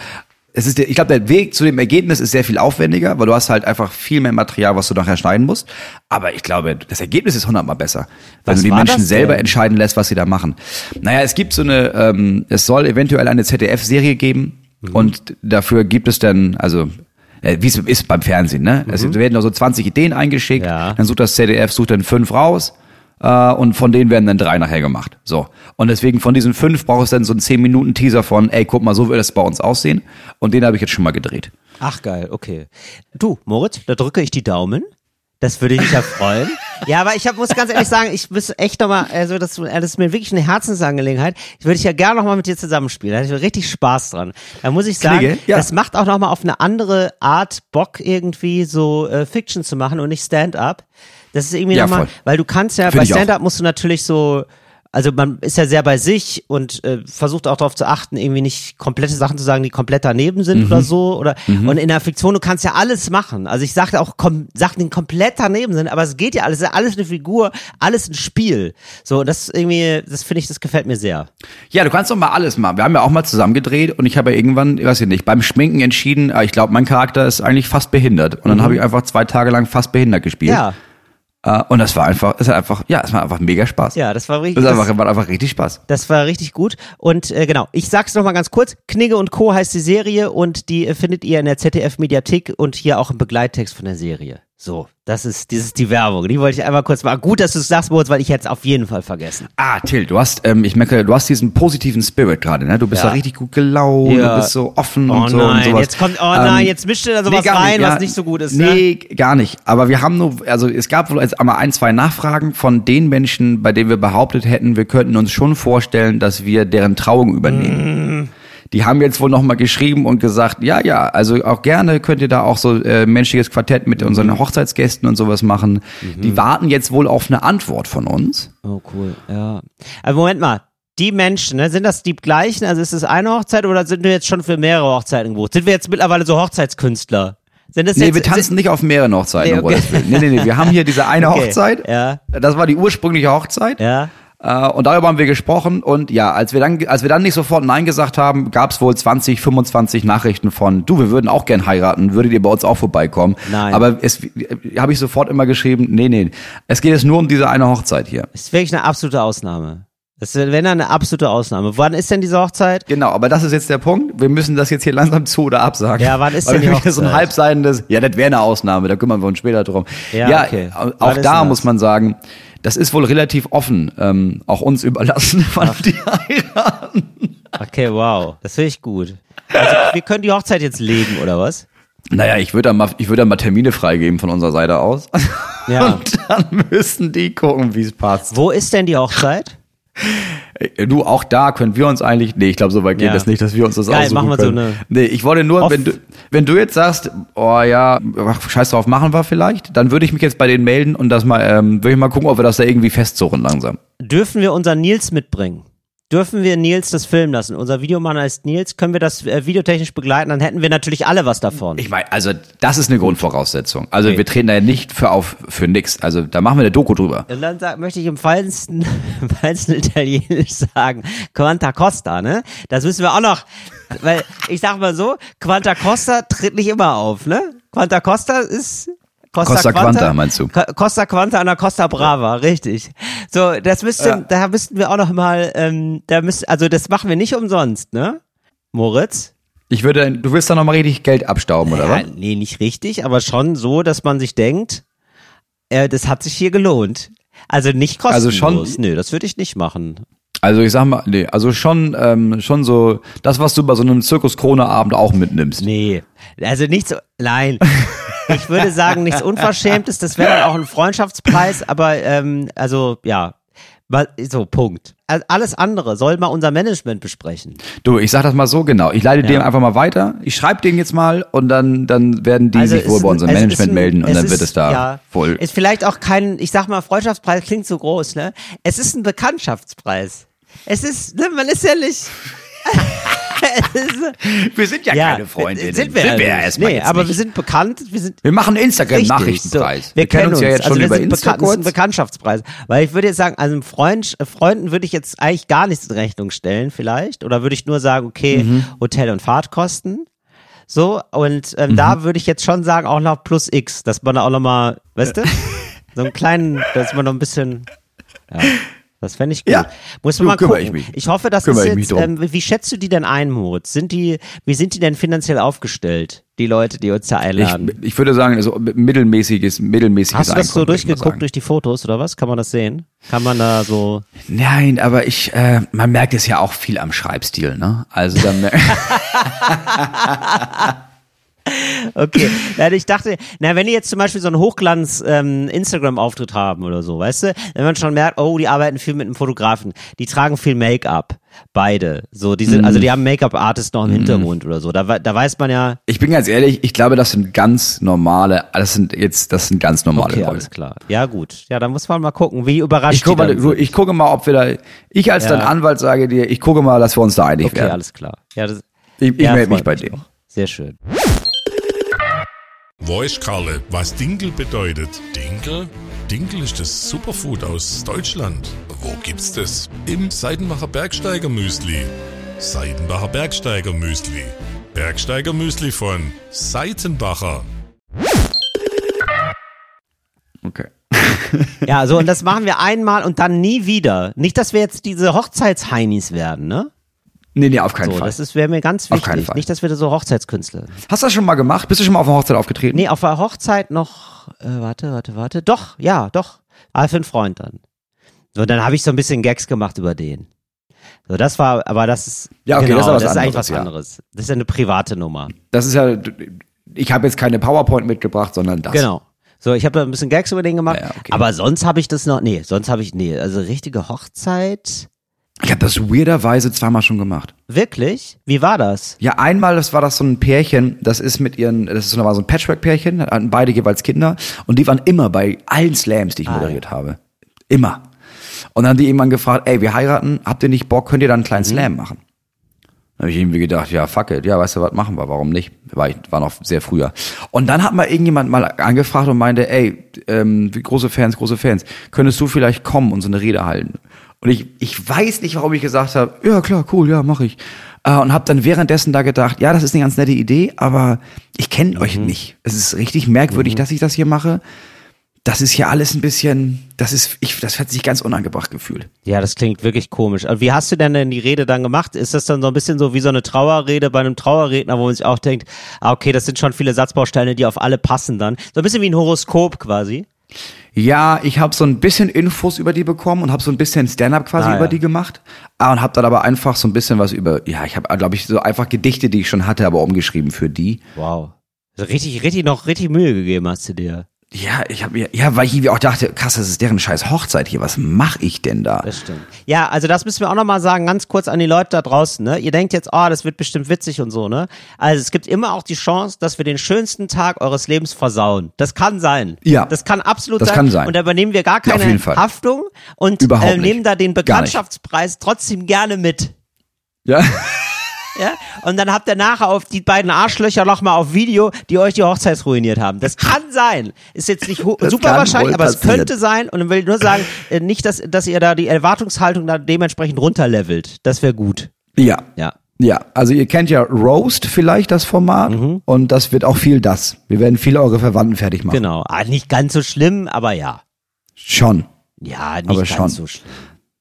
es ist der, ich glaube, der Weg zu dem Ergebnis ist sehr viel aufwendiger, weil du hast halt einfach viel mehr Material, was du nachher schneiden musst. Aber ich glaube, das Ergebnis ist hundertmal besser, wenn Was du die Menschen selber entscheiden lässt, was sie da machen. Naja, es gibt so eine, ähm, es soll eventuell eine ZDF-Serie geben Mhm. und dafür gibt es dann, also äh, wie es ist beim Fernsehen, ne? Es werden da so 20 Ideen eingeschickt, Mhm. Ja. dann sucht das ZDF, sucht dann fünf raus äh, und von denen werden dann drei nachher gemacht. So. Und deswegen von diesen fünf braucht es dann so einen 10 Minuten Teaser von, ey, guck mal, so wird es bei uns aussehen. Und den habe ich jetzt schon mal gedreht. Ach, geil, okay. Du, Moritz, da drücke ich die Daumen. Das würde mich ja freuen. Ja, aber ich hab, muss ganz ehrlich sagen, ich muss echt nochmal, also das, das ist mir wirklich eine Herzensangelegenheit. Ich würde ich ja gerne nochmal mit dir zusammenspielen. Da hätte ich richtig Spaß dran. Da muss ich sagen, Knigge, ja. das macht auch nochmal auf eine andere Art Bock irgendwie so äh, Fiction zu machen und nicht Stand-up. Das ist irgendwie Ja, nochmal, voll. weil du kannst ja, Find bei. Stand-up musst du natürlich so, also man ist ja sehr bei sich und äh, versucht auch darauf zu achten, irgendwie nicht komplette Sachen zu sagen, die komplett daneben sind Mhm. oder so. Oder und in der Fiktion, du kannst ja alles machen. Also ich sagte auch kom Sachen, die komplett daneben sind, aber es geht ja alles, alles eine Figur, alles ein Spiel. So, das irgendwie, das finde ich, das gefällt mir sehr. Ja, du kannst doch mal alles machen. Wir haben ja auch mal zusammen gedreht und ich habe ja irgendwann, ich weiß ich nicht, beim Schminken entschieden, äh, ich glaube, mein Charakter ist eigentlich fast behindert. Und dann habe ich einfach zwei Tage lang fast behindert gespielt. Mhm. Ja, und das war einfach, es hat einfach, ja, es war einfach mega Spaß. ja, das war richtig. Das, Das, einfach, war einfach richtig Spaß. das war richtig gut. Und äh, genau, ich sag's noch mal ganz kurz. Knigge und Co. heißt die Serie und die äh, findet ihr in der ZDF-Mediathek und hier auch im Begleittext von der Serie. So, das ist, das ist die Werbung. Die wollte ich einmal kurz machen. Gut, dass du es sagst, Moritz, weil ich hätte es auf jeden Fall vergessen. Ah, Till, du hast, ähm, ich merke, du hast diesen positiven Spirit gerade, ne? Du bist Ja. da richtig gut gelaunt, Ja. du bist so offen Oh und so und nein, sowas. jetzt kommt, oh nein, Ähm, jetzt mischt ihr da sowas gar rein, ja. was nicht so gut ist. Ne? Nee, gar nicht. Aber wir haben nur, also es gab wohl jetzt einmal ein, zwei Nachfragen von den Menschen, bei denen wir behauptet hätten, wir könnten uns schon vorstellen, dass wir deren Trauung übernehmen. Die haben jetzt wohl nochmal geschrieben und gesagt, ja, ja, also auch gerne könnt ihr da auch so äh, menschliches Quartett mit unseren Hochzeitsgästen und sowas machen. Die warten jetzt wohl auf eine Antwort von uns. Oh, cool, ja. Aber Moment mal. Die Menschen, ne, sind das die gleichen? Also ist es eine Hochzeit oder sind wir jetzt schon für mehrere Hochzeiten gebucht? Sind wir jetzt mittlerweile so Hochzeitskünstler? Sind das Nee, jetzt, wir tanzen nicht auf mehreren Hochzeiten, Nee, okay. Nee, nee, nee, wir haben hier diese eine Okay, Hochzeit. ja. Das war die ursprüngliche Hochzeit. Ja. Äh, und darüber haben wir gesprochen. Und ja, als wir dann, als wir dann nicht sofort Nein gesagt haben, gab es wohl 20, 25 Nachrichten von, du, wir würden auch gern heiraten, würdet ihr bei uns auch vorbeikommen? Nein. Aber es habe ich sofort immer geschrieben, nee, nee, es geht jetzt nur um diese eine Hochzeit hier. Das ist wirklich eine absolute Ausnahme. Das ist, wenn dann eine absolute Ausnahme. Wann ist denn diese Hochzeit? Genau, aber das ist jetzt der Punkt. Wir müssen das jetzt hier langsam zu oder absagen. Ja, wann ist Weil denn die wieder so ein Hochzeit? halbseitendes, ja, das wäre eine Ausnahme, da kümmern wir uns später drum. Ja, okay. Wann auch ist da muss man sagen, das ist wohl relativ offen, ähm, auch uns überlassen, wann die heiraten. Okay, wow. Das finde ich gut. Also, wir können die Hochzeit jetzt legen, oder was? Naja, ich würde dann mal, ich würde dann mal Termine freigeben von unserer Seite aus. Ja. Und dann müssen die gucken, wie es passt. Wo ist denn die Hochzeit? Äh, Du, auch da können wir uns eigentlich, nee, ich glaube, so weit geht Ja. das nicht, dass wir uns das Geil, aussuchen machen wir so können. eine- nee, ich wollte nur, Off- wenn du, wenn du jetzt sagst, oh ja, scheiß drauf, machen wir vielleicht, dann würde ich mich jetzt bei denen melden und das mal, ähm, würde ich mal gucken, ob wir das da irgendwie festsuchen langsam. Dürfen wir unseren Nils mitbringen? Dürfen wir Nils das filmen lassen? Unser Videomann heißt Nils. Können wir das äh, videotechnisch begleiten? Dann hätten wir natürlich alle was davon. Ich meine, also das ist eine Grundvoraussetzung. Also Okay. wir treten da ja nicht für auf, für nix. Also da machen wir eine Doku drüber. Und dann sag, möchte ich im feinsten, im feinsten Italienisch sagen, Quanta Costa, ne? Das müssen wir auch noch, weil ich sag mal so, Quanta Costa tritt nicht immer auf, ne? Quanta Costa ist Costa, Costa Quanta, meinst du? Co- Costa Quanta an der Costa Brava, richtig. So, das müsste, da müssten wir auch noch mal, ähm, da müsst, also das machen wir nicht umsonst, ne? Moritz? Ich würde, du willst da nochmal richtig Geld abstauben, oder Ja, was? nee, nicht richtig, aber schon so, dass man sich denkt, äh, das hat sich hier gelohnt. Also nicht kostenlos. Also schon- Nö, das würde ich nicht machen. Also ich sag mal, nee, also schon, ähm, schon so, das, was du bei so einem Zirkus-Krone-Abend auch mitnimmst. Nee, also nichts, nein. Ich würde sagen, nichts Unverschämtes, das wäre dann auch ein Freundschaftspreis, aber ähm, also ja, so Punkt. Alles andere soll mal unser Management besprechen. Du, ich sag das mal so genau. Ich leite Ja. dem einfach mal weiter. Ich schreibe denen jetzt mal und dann, dann werden die Also sich wohl bei unserem Management ein- melden und dann ist- wird es da ja, wohl. Ist vielleicht auch kein, ich sag mal, Freundschaftspreis klingt so groß, ne? Es ist ein Bekanntschaftspreis. Es ist, ne, man ist ja nicht. Wir sind ja, ja, keine Freundinnen. Sind wir, ja nicht. erstmal Nee, jetzt aber nicht. wir sind bekannt, wir sind wir machen Instagram-Nachrichtenpreis. So, wir, kennen uns ja jetzt also schon wir über sind Insta bekannt, das ist ein. Bekanntschaftspreis. Weil ich würde jetzt sagen, also Freund, Freunden würde ich jetzt eigentlich gar nichts in Rechnung stellen, vielleicht. Oder würde ich nur sagen, okay, Mhm. Hotel und Fahrtkosten. So, und ähm, Mhm. da würde ich jetzt schon sagen, auch noch plus X, dass man da auch nochmal, weißt du, so einen kleinen, dass man noch ein bisschen, ja, das fände ich gut. Ja, Muss man mal gucken. ich mich. Ich hoffe, das Kümmere ist jetzt, ähm, wie schätzt du die denn ein, Moritz? Sind die, wie sind die denn finanziell aufgestellt, die Leute, die uns da einladen? Ich, ich würde sagen, so mittelmäßiges, mittelmäßiges Hast du das so Einkommen, mal durchgeguckt durch die Fotos oder was? Kann man das sehen? Kann man da so. Nein, aber ich, äh, man merkt es ja auch viel am Schreibstil, ne? Also da mer- Okay. Nein, ich dachte, na, wenn die jetzt zum Beispiel so einen Hochglanz ähm, haben oder so, weißt du, wenn man schon merkt, oh, die arbeiten viel mit einem Fotografen, die tragen viel Make-up, beide. So, die sind, also Mhm. die haben Make-up-Artist noch im Hintergrund oder so. Da, da weiß man ja, ich bin ganz ehrlich, ich glaube, das sind ganz normale, das sind jetzt, das sind ganz normale okay, Leute. alles klar. Ja, gut. Ja, dann muss man mal gucken, wie überrascht Ich gucke die mal, sind. ich gucke mal, ob wir da, ich als Ja. dein Anwalt sage dir, ich gucke mal, dass wir uns da einig Okay, werden. alles klar. Ja, das, Ich, ich ja, melde mich bei dir. Sehr schön. Weiß Karle, was Dinkel bedeutet? Dinkel? Dinkel ist das Superfood aus Deutschland. Wo gibt's das? Im Seidenbacher Bergsteiger Müsli. Seidenbacher Bergsteiger Müsli. Bergsteiger Müsli von Seitenbacher. Okay. Ja, so, und das machen wir einmal und dann nie wieder. Nicht, dass wir jetzt diese Hochzeitsheinis werden, ne? Nee, nee, auf keinen So, Fall. das wäre mir ganz Auf keinen wichtig. Fall. Nicht, dass wir so Hochzeitskünstler. Hast du das schon mal gemacht? Bist du schon mal auf einer Hochzeit aufgetreten? Nee, auf der Hochzeit noch, äh, warte, warte, warte. Doch, ja, doch. Aber für einen Freund dann. So, dann habe ich so ein bisschen Gags gemacht über den. So, das war, aber das ist, Ja, okay, genau, das ist das ist eigentlich anderes, was ja. anderes. Das ist ja eine private Nummer. Das ist ja, ich habe jetzt keine PowerPoint mitgebracht, sondern das. Genau. So, ich habe da ein bisschen Gags über den gemacht, Ja, ja, okay. aber sonst habe ich das noch, nee, sonst habe ich, nee, also richtige Hochzeit, Ich habe das weirderweise zweimal schon gemacht. wirklich? Wie war das? Ja, einmal, das war das so ein Pärchen, das ist mit ihren, das ist so war so ein Patchwork-Pärchen, hatten beide jeweils Kinder und die waren immer bei allen Slams, die ich moderiert habe. Immer. Und dann haben die irgendwann gefragt, ey, wir heiraten, habt ihr nicht Bock, könnt ihr dann einen kleinen Slam machen? Da habe ich irgendwie gedacht, ja, fuck it, ja, weißt du was, machen wir, warum nicht? War, ich, war noch sehr früher. Und dann hat mal irgendjemand mal angefragt und meinte, ey, ähm, große Fans, große Fans, könntest du vielleicht kommen und so eine Rede halten? Und ich, ich weiß nicht, warum ich gesagt habe, ja klar, cool, ja, mache ich. Äh, und habe dann währenddessen da gedacht, ja, das ist eine ganz nette Idee, aber ich kenne euch nicht. Es ist richtig merkwürdig, dass ich das hier mache. Das ist ja alles ein bisschen, das ist, ich, das hat sich ganz unangebracht gefühlt. Ja, das klingt wirklich komisch. Aber Wie hast du denn denn die Rede dann gemacht? Ist das dann so ein bisschen so wie so eine Trauerrede bei einem Trauerredner, wo man sich auch denkt, ah, okay, das sind schon viele Satzbausteine, die auf alle passen dann. So ein bisschen wie ein Horoskop quasi. Ja, ich habe so ein bisschen Infos über die bekommen und habe so ein bisschen Stand-up quasi Ah, über ja. die gemacht. Ah, und habe dann aber einfach so ein bisschen was über, ja, ich habe, glaube ich, so einfach Gedichte, die ich schon hatte, aber umgeschrieben für die. Wow. Also richtig, richtig noch richtig Mühe gegeben hast du dir. Ja, ich habe mir, ja, weil ich irgendwie auch dachte, krass, das ist deren scheiß Hochzeit hier. Was mache ich denn da? Das stimmt. Ja, also das müssen wir auch nochmal sagen, ganz kurz an die Leute da draußen, ne? Ihr denkt jetzt, oh, das wird bestimmt witzig und so, ne? Also es gibt immer auch die Chance, dass wir den schönsten Tag eures Lebens versauen. Das kann sein. Ja. Das kann absolut Das sein. kann sein. Und da übernehmen wir gar Ja, keine Fall. Haftung und äh, nehmen da den. Bekanntschaftspreis trotzdem gerne mit. Ja. Ja? Und dann habt ihr nachher auf die beiden Arschlöcher nochmal auf Video, die euch die Hochzeit ruiniert haben. Das kann sein. Ist jetzt nicht super wahrscheinlich, aber es könnte sein. Und dann will ich nur sagen, äh, nicht, dass, dass ihr da die Erwartungshaltung da dementsprechend runterlevelt. Das wäre gut. Ja. Ja. Ja, also ihr kennt ja Roast vielleicht das Format Mhm. und das wird auch viel das. Wir werden viele eure Verwandten fertig machen. Genau. Ah, nicht ganz so schlimm, aber ja. Schon. Ja, nicht Aber ganz schon. so schlimm.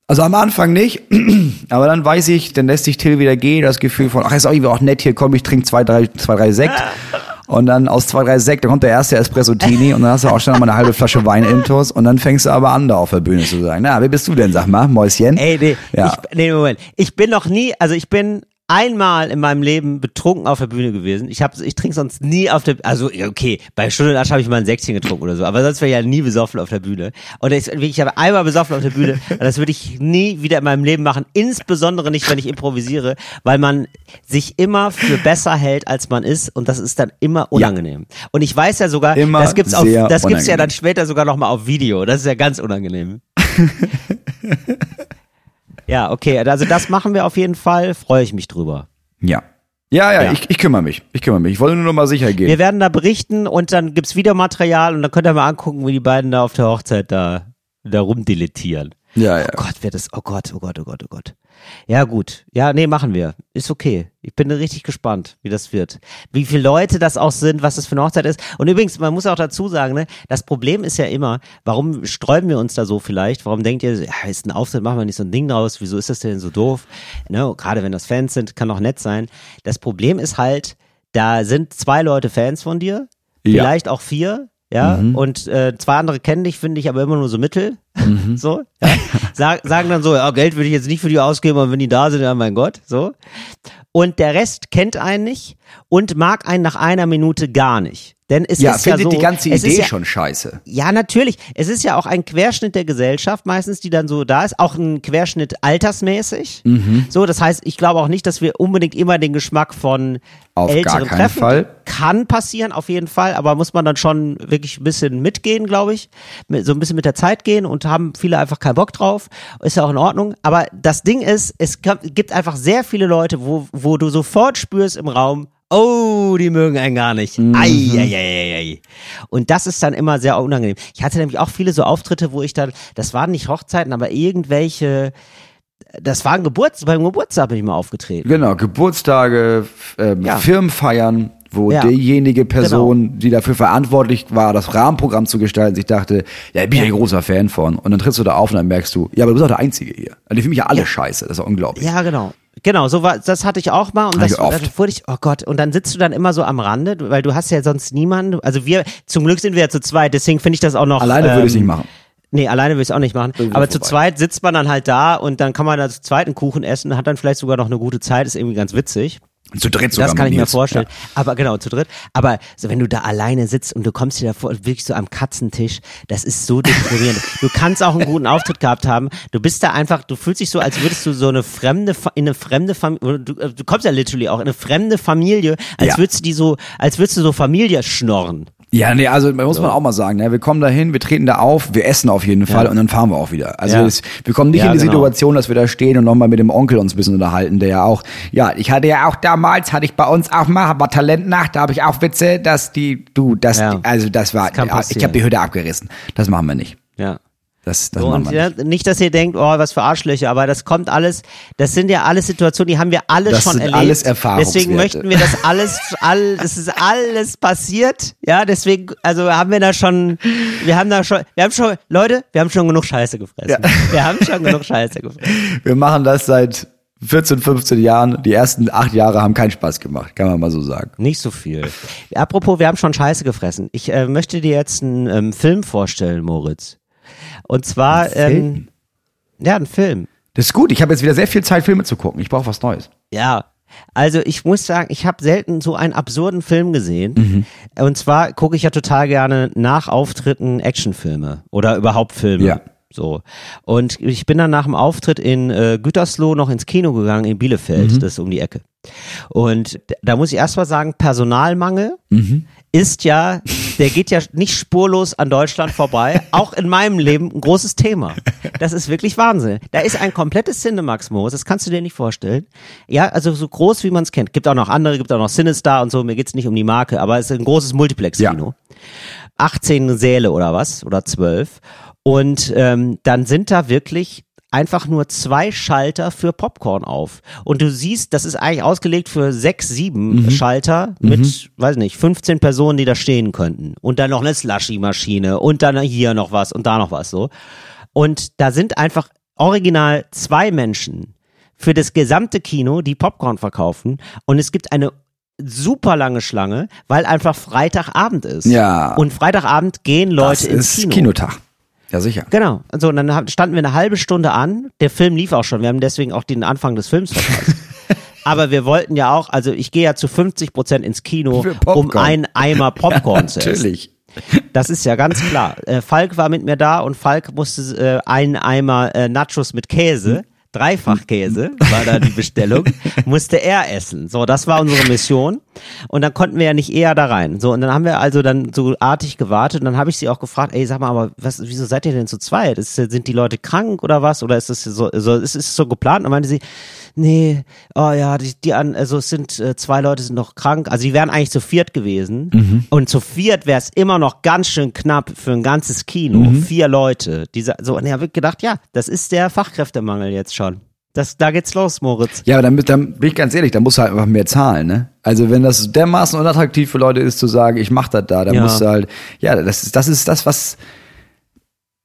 Also am Anfang nicht, aber dann weiß ich, dann lässt sich Till wieder gehen, das Gefühl von, ach, ist auch irgendwie auch nett hier, komm, ich trinke zwei, drei, zwei, drei Sekt. Und dann aus zwei, drei Sekt, dann kommt der erste Espresso-Tini und dann hast du auch schon mal eine halbe Flasche Wein intus und dann fängst du aber an, da auf der Bühne zu sagen, na, wer bist du denn, sag mal, Mäuschen? Ey, nee, Ja. ich, nee, Moment. Ich bin noch nie, also ich bin einmal in meinem Leben betrunken auf der Bühne gewesen. Ich hab, ich trinke sonst nie auf der, also ja, okay, bei Stunde Asch habe ich mal ein Säckchen getrunken oder so, aber sonst wäre ich ja nie besoffen auf der Bühne. Und ich, ich habe einmal besoffen auf der Bühne, und das würde ich nie wieder in meinem Leben machen, insbesondere nicht, wenn ich improvisiere, weil man sich immer für besser hält, als man ist und das ist dann immer unangenehm. Und ich weiß ja sogar, Immer das gibt's auf, das gibt's ja unangenehm. dann später sogar noch mal auf Video. Das ist ja ganz unangenehm. Ja, okay, also das machen wir auf jeden Fall, freue ich mich drüber. Ja. Ja, ja, Ja. Ich, ich kümmere mich. Ich kümmere mich. Ich wollte nur noch mal sicher gehen. Wir werden da berichten und dann gibt's Videomaterial und dann könnt ihr mal angucken, wie die beiden da auf der Hochzeit da, da rumdilettieren. ja, ja. Oh Gott, wer das, oh Gott, oh Gott, oh Gott, oh Gott. Ja, gut. Ja, nee, machen wir. Ist okay. Ich bin richtig gespannt, wie das wird. Wie viele Leute das auch sind, was das für eine Hochzeit ist. Und übrigens, man muss auch dazu sagen, ne, das Problem ist ja immer, warum sträuben wir uns da so vielleicht? Warum denkt ihr, ja, ist ein Auftritt, machen wir nicht so ein Ding draus, wieso ist das denn so doof? Ne, gerade wenn das Fans sind, kann auch nett sein. Das Problem ist halt, da sind zwei Leute Fans von dir, Ja. vielleicht auch vier, ja, und äh, zwei andere kennen dich, finde ich, aber immer nur so mittel. So, ja. Sag, sagen dann so, ja, Geld würde ich jetzt nicht für die ausgeben, aber wenn die da sind, ja mein Gott, so. Und der Rest kennt einen nicht und mag einen nach einer Minute gar nicht. Denn es Ja, ist ja findet so, die ganze Idee ja, schon scheiße. ja, natürlich. Es ist ja auch ein Querschnitt der Gesellschaft meistens, die dann so da ist. Auch ein Querschnitt altersmäßig. Mhm. So, das heißt, ich glaube auch nicht, dass wir unbedingt immer den Geschmack von Auf älteren gar treffen. Fall. Kann passieren, auf jeden Fall. Aber muss man dann schon wirklich ein bisschen mitgehen, glaube ich. So ein bisschen mit der Zeit gehen und haben viele einfach keinen Bock drauf. Ist ja auch in Ordnung. Aber das Ding ist, es gibt einfach sehr viele Leute, wo, wo du sofort spürst im Raum, Oh, die mögen einen gar nicht. Mhm. Ei, ei, ei, ei. Und das ist dann immer sehr unangenehm. Ich hatte nämlich auch viele so Auftritte, wo ich dann, das waren nicht Hochzeiten, aber irgendwelche, das waren Geburts, beim Geburtstag bin ich mal aufgetreten. Genau, Geburtstage, ähm, Ja. Firmenfeiern, wo Ja. Genau. diejenige Person, die dafür verantwortlich war, das Rahmenprogramm zu gestalten, sich dachte, ja, ich bin ja ein großer Fan von. Und dann trittst du da auf und dann merkst du, ja, aber du bist auch der Einzige hier. Also die finden mich ja alle scheiße. Das ist ja unglaublich. Ja, genau. Genau, so war, das hatte ich auch mal und das, das wurde ich, oh Gott, und dann sitzt du dann immer so am Rande, weil du hast ja sonst niemanden, also wir, zum Glück sind wir ja zu zweit, deswegen finde ich das auch noch. Alleine würde ich es ähm, nicht machen. Nee, alleine will ich es auch nicht machen. Irgendwie Aber zu vorbei. zweit sitzt man dann halt da und dann kann man da zu zweit einen Kuchen essen, hat dann vielleicht sogar noch eine gute Zeit, ist irgendwie ganz witzig. Zu dritt sogar Das kann ich mir vorstellen. Aber genau, zu dritt. Aber so, wenn du da alleine sitzt und du kommst dir davor, wirklich so am Katzentisch, das ist so deprimierend. du kannst auch einen guten Auftritt gehabt haben. Du bist da einfach, du fühlst dich so, als würdest du so eine fremde, in eine fremde Familie, du, äh, du kommst ja literally auch in eine fremde Familie, als Ja. würdest du die so, als würdest du so Familie schnorren. Ja, nee, also muss man auch mal sagen, ne? wir kommen da hin, wir treten da auf, wir essen auf jeden Fall und dann fahren wir auch wieder. Also Ja. es, wir kommen nicht Ja, in die genau. Situation, dass wir da stehen und nochmal mit dem Onkel uns ein bisschen unterhalten, der ja auch, ja, ich hatte ja auch damals, hatte ich bei uns auch mal, war Talentnacht, da habe ich auch Witze, dass die, du, das, Ja. also das war, Das ja, ich habe die Hütte abgerissen. Das machen wir nicht. Ja. Das, das So, und ja, nicht. nicht, dass ihr denkt, oh, was für Arschlöcher, aber das kommt alles, das sind ja alles Situationen, die haben wir alle Das schon sind erlebt. alles. Deswegen möchten wir das alles, all, das ist alles passiert, ja, deswegen, also haben wir da schon, wir haben da schon, wir haben schon, Leute, wir haben schon genug Scheiße gefressen. Wir haben schon genug Scheiße gefressen. Wir machen das seit 14, 15 Jahren. Die ersten acht Jahre haben keinen Spaß gemacht, kann man mal so sagen. Nicht so viel. Apropos, wir haben schon Scheiße gefressen. Ich äh, möchte dir jetzt einen ähm, Film vorstellen, Moritz. Und zwar, Ein Film? ähm, ja, ein Film. Das ist gut. Ich habe jetzt wieder sehr viel Zeit, Filme zu gucken. Ich brauche was Neues. Ja. Also ich muss sagen, ich habe selten so einen absurden Film gesehen. Mhm. Und zwar gucke ich ja total gerne nach Auftritten Actionfilme oder überhaupt Filme. Ja. So. Und ich bin dann nach dem Auftritt in äh, Gütersloh noch ins Kino gegangen in Bielefeld, Mhm. das ist um die Ecke. Und da muss ich erst mal sagen, Personalmangel Mhm. ist ja, der geht ja nicht spurlos an Deutschland vorbei. Auch in meinem Leben ein großes Thema. Das ist wirklich Wahnsinn. Da ist ein komplettes Cinemax-Moos, das kannst du dir nicht vorstellen. Ja, also so groß, wie man es kennt. Gibt auch noch andere, gibt auch noch Cinestar und so. Mir geht's nicht um die Marke, aber es ist ein großes Multiplex-Kino. 18 Säle oder was oder 12 und ähm, dann sind da wirklich einfach nur zwei Schalter für Popcorn auf und du siehst, das ist eigentlich ausgelegt für sechs, sieben Schalter mit, weiß nicht, 15 Personen, die da stehen könnten und dann noch eine Slushy-Maschine und dann hier noch was und da noch was so und da sind einfach original zwei Menschen für das gesamte Kino, die Popcorn verkaufen und es gibt eine super lange Schlange, weil einfach Freitagabend ist. Ja. Und Freitagabend gehen Leute das ins ist Kino. Kinotag. Ja, sicher. Genau. So, und dann standen wir eine halbe Stunde an. Der Film lief auch schon. Wir haben deswegen auch den Anfang des Films verpasst. Aber wir wollten ja auch, also ich gehe ja zu 50 Prozent ins Kino, um einen Eimer Popcorn zu essen. Natürlich. Das ist ja ganz klar. Äh, Falk war mit mir da und Falk musste äh, einen Eimer äh, Nachos mit Käse, Dreifachkäse war da die Bestellung, musste er essen. So, das war unsere Mission. Und dann konnten wir ja nicht eher da rein. So, und dann haben wir also dann so artig gewartet und dann habe ich sie auch gefragt, ey, sag mal, aber was, wieso seid ihr denn zu zweit? Ist, sind die Leute krank oder was? Oder ist das so, so ist es so geplant? Und meinte sie, nee, oh ja, die, die an, also es sind äh, zwei Leute sind noch krank. Also die wären eigentlich zu viert gewesen. Und zu viert wäre es immer noch ganz schön knapp für ein ganzes Kino. Vier Leute. Diese, so, und ich habe gedacht, ja, das ist der Fachkräftemangel jetzt schon. Das, da geht's los, Moritz. Ja, aber dann, dann bin ich ganz ehrlich, da musst du halt einfach mehr zahlen, ne? Also wenn das dermaßen unattraktiv für Leute ist zu sagen, ich mach das da, dann Ja. musst du halt, ja, das ist, das ist das, was,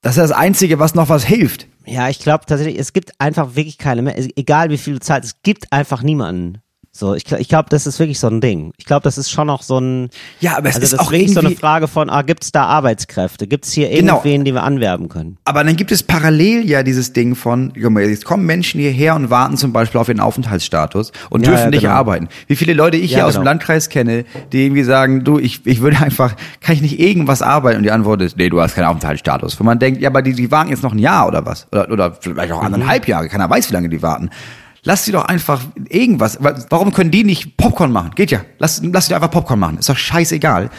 das ist das Einzige, was noch was hilft. Ja, ich glaube tatsächlich, es gibt einfach wirklich keine mehr. Egal wie viel du zahlst, es gibt einfach niemanden. So, ich, ich glaube, das ist wirklich so ein Ding. Ich glaube, das ist schon noch so ein. Ja, aber es also ist das auch wirklich so eine Frage von, ah, gibt's da Arbeitskräfte? Gibt's hier Genau. irgendwen, den wir anwerben können? Aber dann gibt es parallel ja dieses Ding von, jetzt kommen Menschen hierher und warten zum Beispiel auf ihren Aufenthaltsstatus und Ja, dürfen ja, nicht genau. arbeiten. Wie viele Leute ich Ja, hier aus dem genau. Landkreis kenne, die irgendwie sagen, du, ich, ich würde einfach, kann ich nicht irgendwas arbeiten? Und die Antwort ist, nee, du hast keinen Aufenthaltsstatus. Wo man denkt, ja, aber die, die warten jetzt noch ein Jahr oder was? Oder, oder vielleicht Mhm. auch anderthalb Jahre, keiner weiß, wie lange die warten. Lass sie doch einfach irgendwas. Wa- Warum können die nicht Popcorn machen? Geht ja. Lass, lass sie doch einfach Popcorn machen. Ist doch scheißegal.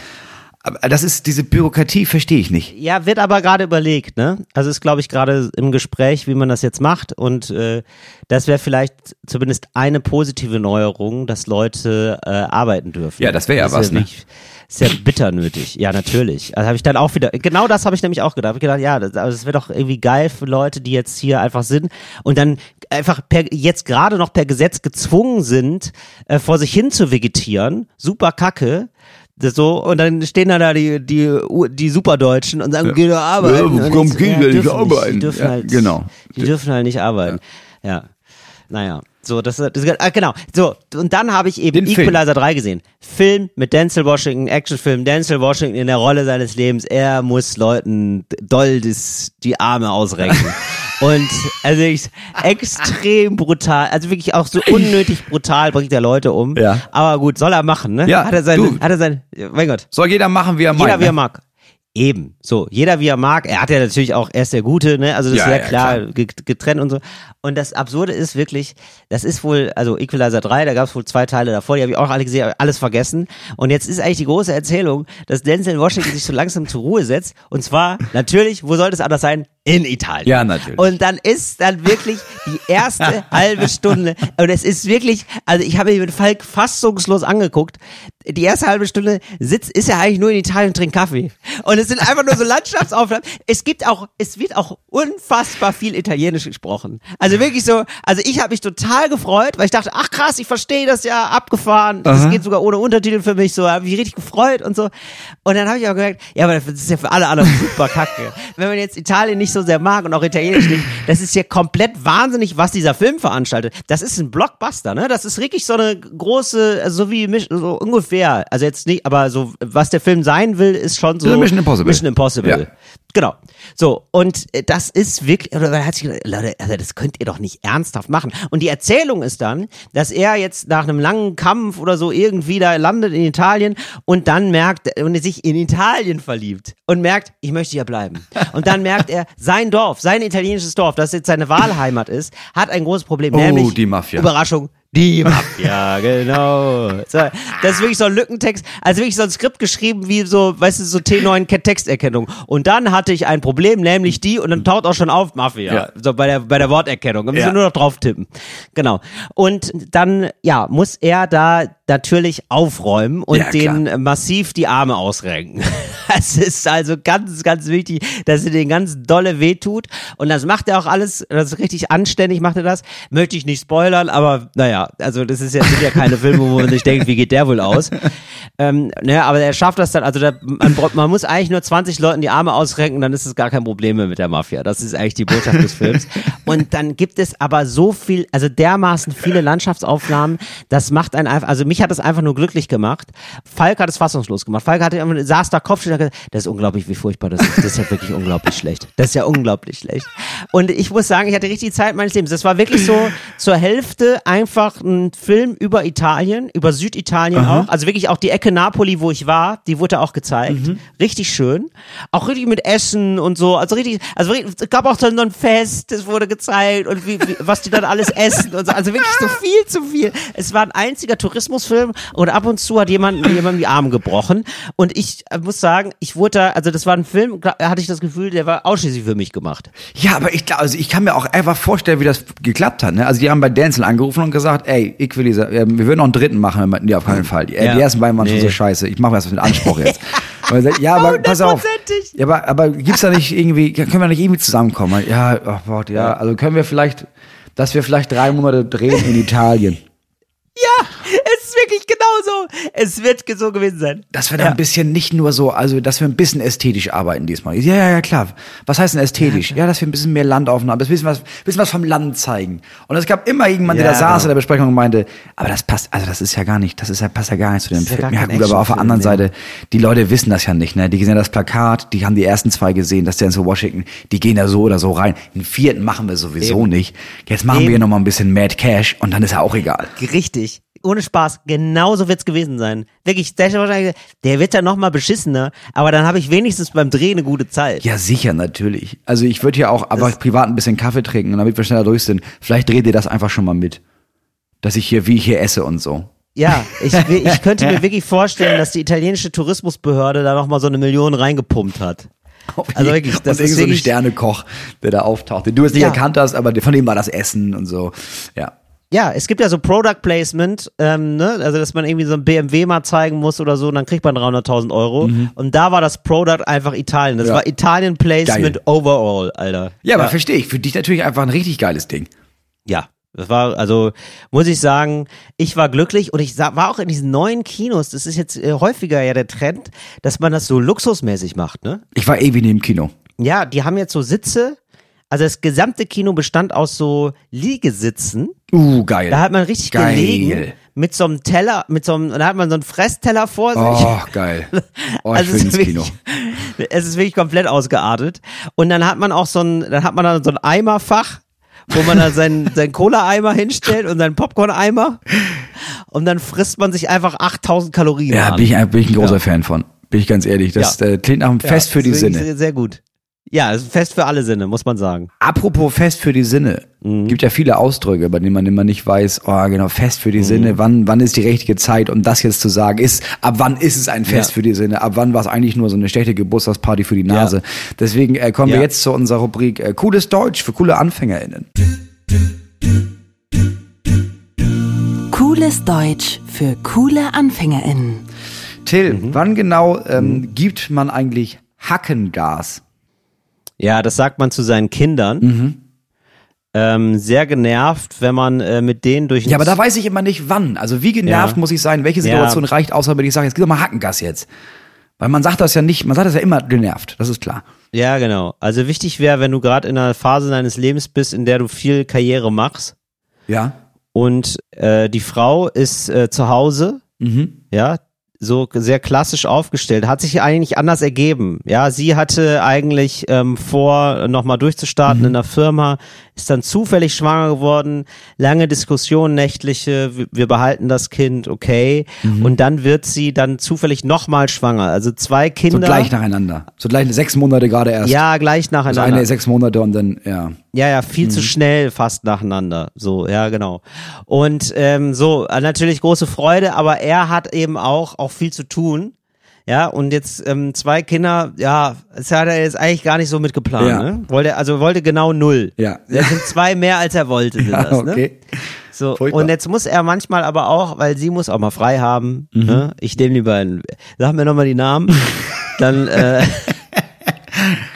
Aber das ist, diese Bürokratie verstehe ich nicht. Ja, wird aber gerade überlegt, ne? Also ist, glaube ich, gerade im Gespräch, wie man das jetzt macht. Und äh, das wäre vielleicht zumindest eine positive Neuerung, dass Leute äh, arbeiten dürfen. Ja, das wär ja was, ne? wirklich- Ist ja bitter nötig. Ja, natürlich. Also habe ich dann auch wieder, genau das habe ich nämlich auch gedacht. Hab ich gedacht, ja, das, also das wäre doch irgendwie geil für Leute, die jetzt hier einfach sind und dann einfach per, jetzt gerade noch per Gesetz gezwungen sind, äh, vor sich hin zu vegetieren. Super kacke. Das so, und dann stehen da, da die, die, die Superdeutschen und sagen, geh doch arbeiten. Ja, jetzt, gehen wir nicht dürfen arbeiten? Die dürfen Ja, halt, genau. Die dürfen halt nicht arbeiten. Ja. Naja. So, das, das ah, genau. So, und dann habe ich eben Den Film. Equalizer 3 gesehen. Film mit Denzel Washington, Actionfilm, Denzel Washington in der Rolle seines Lebens. Er muss Leuten doll das, die Arme ausrenken. und also ich, extrem brutal, also wirklich auch so unnötig brutal bringt er Leute um. Ja. Aber gut, soll er machen, ne? Ja, Hat er seine, du. hat er sein, mein Gott. Soll jeder machen, wie er Jeder meint. wie er ne? mag. Eben, so, jeder wie er mag. Er hat ja natürlich auch, er ist der Gute, ne? Also das Ja, ist ja, ja, klar, klar. ge- getrennt und so. Und das Absurde ist wirklich, das ist wohl, also Equalizer 3, da gab es wohl zwei Teile davor, die habe ich auch alle gesehen, alles vergessen. Und jetzt ist eigentlich die große Erzählung, dass Denzel Washington sich so langsam zur Ruhe setzt. Und zwar, natürlich, wo sollte es anders sein? In Italien. Ja, natürlich. Und dann ist dann wirklich die erste halbe Stunde, und es ist wirklich, also ich habe mir mit Falk fassungslos angeguckt, die erste halbe Stunde sitzt, ist er eigentlich nur in Italien und trinkt Kaffee. Und es sind einfach nur so Landschaftsaufnahmen. Es gibt auch, es wird auch unfassbar viel Italienisch gesprochen. Also wirklich so, also ich habe mich total gefreut, weil ich dachte, ach krass, ich verstehe das ja, abgefahren. Das geht sogar ohne Untertitel für mich, so habe ich richtig gefreut und so. Und dann habe ich auch gemerkt, ja, aber das ist ja für alle anderen super kacke. Wenn man jetzt Italien nicht so sehr mag und auch Italienisch nicht, das ist ja komplett wahnsinnig, was dieser Film veranstaltet. Das ist ein Blockbuster, ne? Das ist wirklich so eine große, also so wie so ungefähr, also jetzt nicht, aber so was der Film sein will, ist schon so Mission Impossible. Mission Impossible. Ja. Genau. So, und äh, das ist wirklich, oder man hat sich gedacht, Leute, also das könnt ihr doch nicht ernsthaft machen. Und die Erzählung ist dann, dass er jetzt nach einem langen Kampf oder so irgendwie da landet in Italien und dann merkt, und er sich in Italien verliebt und merkt, ich möchte hier bleiben. Und dann merkt er, sein Dorf, sein italienisches Dorf, das jetzt seine Wahlheimat ist, hat ein großes Problem, Oh, nämlich die Mafia. Überraschung, die Mafia, genau. So, das ist wirklich so ein Lückentext, also wirklich so ein Skript geschrieben wie so, weißt du, so T9 Texterkennung. Und dann hatte ich ein Problem, nämlich die, und dann taucht auch schon auf Mafia. Ja. So bei der, bei der Worterkennung. Da müssen Ja. wir nur noch drauf tippen. Genau. Und dann, ja, muss er da natürlich aufräumen und Ja, den massiv die Arme ausrenken. Das ist also ganz, ganz wichtig, dass er den ganz dolle wehtut. Und das macht er auch alles, das ist richtig anständig macht er das. Möchte ich nicht spoilern, aber naja, also das ist ja, sind ja keine Filme, wo man sich denkt, wie geht der wohl aus? Ähm, ne, aber er schafft das dann, also da, man, man muss eigentlich nur 20 Leuten die Arme ausrenken, dann ist es gar kein Problem mehr mit der Mafia. Das ist eigentlich die Botschaft des Films. Und dann gibt es aber so viel, also dermaßen viele Landschaftsaufnahmen, das macht einen einfach, also mich hat das einfach nur glücklich gemacht. Falk hat es fassungslos gemacht. Falk hatte, saß da hat gesagt, das ist unglaublich, wie furchtbar das ist. Das ist ja wirklich unglaublich schlecht. Das ist ja unglaublich schlecht. Und ich muss sagen, ich hatte richtig Zeit meines Lebens. Das war wirklich so zur Hälfte einfach ein Film über Italien, über Süditalien auch. Also wirklich auch die Ecke Napoli, wo ich war, die wurde auch gezeigt. Richtig schön. Auch richtig mit Essen und so. Also richtig, also es gab auch dann so ein Fest, das wurde gezeigt und wie, wie, was die dann alles essen und so. Also wirklich so viel zu viel. Es war ein einziger Tourismusfilm und ab und zu hat jemand jemand die Arme gebrochen. Und ich äh, muss sagen, ich wurde da, also das war ein Film, hatte ich das Gefühl, der war ausschließlich für mich gemacht. Ja, aber ich glaube, also ich kann mir auch einfach vorstellen, wie das geklappt hat. Ne? Also die haben bei Denzel angerufen und gesagt, ey, ich will diese, äh, wir würden noch einen dritten machen, wir meinten, nee, auf keinen Fall. Die, äh, Ja. die ersten beiden waren schon Nee. so scheiße. Ich mache das mit Anspruch jetzt. Sagt, ja, aber pass auf. Ja, aber, aber gibt's da nicht irgendwie, können wir nicht irgendwie zusammenkommen? Ja, oh Gott, ja, also können wir vielleicht, dass wir vielleicht drei Monate drehen in Italien. Ja, wirklich genauso. Es wird so gewesen sein. Dass wir da ein bisschen nicht nur so, also dass wir ein bisschen ästhetisch arbeiten diesmal. Ja, ja, ja, klar. Was heißt denn ästhetisch? Ja, dass wir ein bisschen mehr Landaufnahmen, ein bisschen was, bisschen was vom Land zeigen. Und es gab immer irgendjemand, der Ja, da saß in der Besprechung und meinte, aber das passt, also das ist ja gar nicht, das ist ja, passt ja gar nicht zu dem ja Film. Ja, gut, aber auf der anderen. Seite, die Leute wissen das ja nicht, ne? Die sehen ja das Plakat, die haben die ersten zwei gesehen, das Dance of Washington, die gehen da so oder so rein. Den vierten machen wir sowieso Eben. nicht. Jetzt machen Eben. wir noch mal ein bisschen Mad Cash und dann ist ja auch egal. Richtig. Ohne Spaß, genauso wird's gewesen sein. Wirklich, der, wahrscheinlich- der wird ja noch mal beschissener, aber dann habe ich wenigstens beim Drehen eine gute Zeit. Ja, sicher, natürlich. Also ich würde ja auch aber privat ein bisschen Kaffee trinken, damit wir schneller durch sind. Vielleicht dreht ihr das einfach schon mal mit. Dass ich hier, wie ich hier esse und so. Ja, ich, ich könnte mir wirklich vorstellen, dass die italienische Tourismusbehörde da noch mal so eine Million reingepumpt hat. Also wirklich, das und ist so ein Sternekoch, der da auftaucht, den du jetzt nicht Ja. erkannt hast, aber von dem war das Essen und so. Ja. Ja, es gibt ja so Product Placement, ähm, ne? also dass man irgendwie so ein BMW mal zeigen muss oder so, und dann kriegt man 300.000 Euro. Und da war das Product einfach Italien. Das Mhm. Ja. war Italien Placement Geil. overall, Alter. Ja, aber verstehe ich. Für dich natürlich einfach ein richtig geiles Ding. Ja, das war, also muss ich sagen, ich war glücklich und ich war auch in diesen neuen Kinos, das ist jetzt äh, häufiger ja der Trend, dass man das so luxusmäßig macht, ne? Ich war ewig neben Kino. Ja, die haben jetzt so Sitze, also das gesamte Kino bestand aus so Liegesitzen, Uh, geil. da hat man richtig Geil. gelegen, mit so einem Teller, mit so einem, da hat man so einen Fressteller vor sich. Oh, geil. Oh, ich Also ins ist Kino. wirklich- Es ist wirklich komplett ausgeartet. Und dann hat man auch so ein, dann hat man dann so ein Eimerfach, wo man dann seinen, seinen Cola-Eimer hinstellt und seinen Popcorn-Eimer. Und dann frisst man sich einfach 8000 Kalorien. Ja, an. bin ich, bin ich ein großer Fan von. Bin ich ganz ehrlich. Das Ja. äh, klingt nach einem Ja, Fest für die Sinne. Sehr, sehr gut. Ja, es ist fest für alle Sinne, muss man sagen. Apropos Fest für die Sinne. Mhm. Gibt ja viele Ausdrücke, bei denen man immer nicht weiß, oh genau, Fest für die Mhm. Sinne, wann, wann ist die richtige Zeit, um das jetzt zu sagen, ist, ab wann ist es ein Fest Ja. für die Sinne, ab wann war es eigentlich nur so eine schlechte Geburtstagsparty für die Nase. Deswegen äh, kommen wir Ja. jetzt zu unserer Rubrik äh, Cooles Deutsch für coole AnfängerInnen. Cooles Deutsch für coole AnfängerInnen. Till, Mhm. wann genau ähm, gibt man eigentlich Hackengas? Ja, das sagt man zu seinen Kindern. Mhm. Ähm, sehr genervt, wenn man äh, mit denen durch Ja, aber da weiß ich immer nicht wann. Also wie genervt Ja. muss ich sein? Welche Situation reicht aus, damit ich sage, jetzt gib doch mal Hackengas jetzt. Weil man sagt das ja nicht, man sagt das ja immer genervt, das ist klar. Ja, genau. Also wichtig wäre, wenn du gerade in einer Phase deines Lebens bist, in der du viel Karriere machst Ja. und äh, die Frau ist äh, zu Hause, ja, so sehr klassisch aufgestellt, hat sich eigentlich anders ergeben. Ja, sie hatte eigentlich ähm, vor, nochmal durchzustarten in der Firma, ist dann zufällig schwanger geworden, lange Diskussion, nächtliche, wir, behalten das Kind, okay. Und dann wird sie dann zufällig nochmal schwanger. Also zwei So Kinder. gleich nacheinander. So gleich sechs Monate gerade erst. ja, gleich Also nacheinander. eine sechs Monate und dann, ja. Ja, ja, viel zu schnell fast nacheinander. So, ja, genau. Und ähm, so, äh, natürlich große Freude, aber er hat eben auch, auch viel zu tun. Ja, und jetzt ähm, zwei Kinder, ja, das hat er jetzt eigentlich gar nicht so mitgeplant, Ja. ne? Wollte, also wollte genau null. Ja. Das sind zwei mehr, als er wollte, sind Ja, das, ne? okay. So, Furchtbar. und jetzt muss er manchmal aber auch, weil sie muss auch mal frei haben, Mhm. ne? Ich nehme lieber einen, sag mir nochmal die Namen, dann, äh,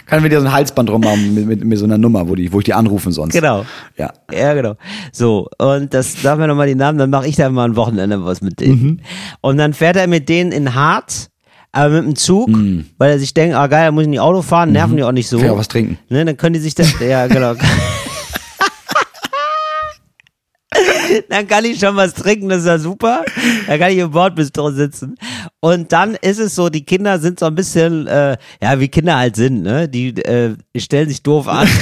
Kann mir dir so ein Halsband drum machen mit, mit, mit so einer Nummer, wo, die, wo ich die anrufen sonst. Genau. Ja. Ja, genau. So, und das sagen wir nochmal die Namen, dann mache ich da mal ein Wochenende was mit denen. Mhm. Und dann fährt er mit denen in Harz, aber mit dem Zug, Mhm. weil er sich denkt, ah geil, da muss ich nicht Auto fahren, nerven die auch nicht so. Kann ja auch was trinken. Ne, dann können die sich da, ja, genau. dann kann ich schon was trinken, das ist ja super. Dann kann ich im Bordbistro sitzen. Und dann ist es so, die Kinder sind so ein bisschen, äh, ja, wie Kinder halt sind, ne? Die äh, stellen sich doof an.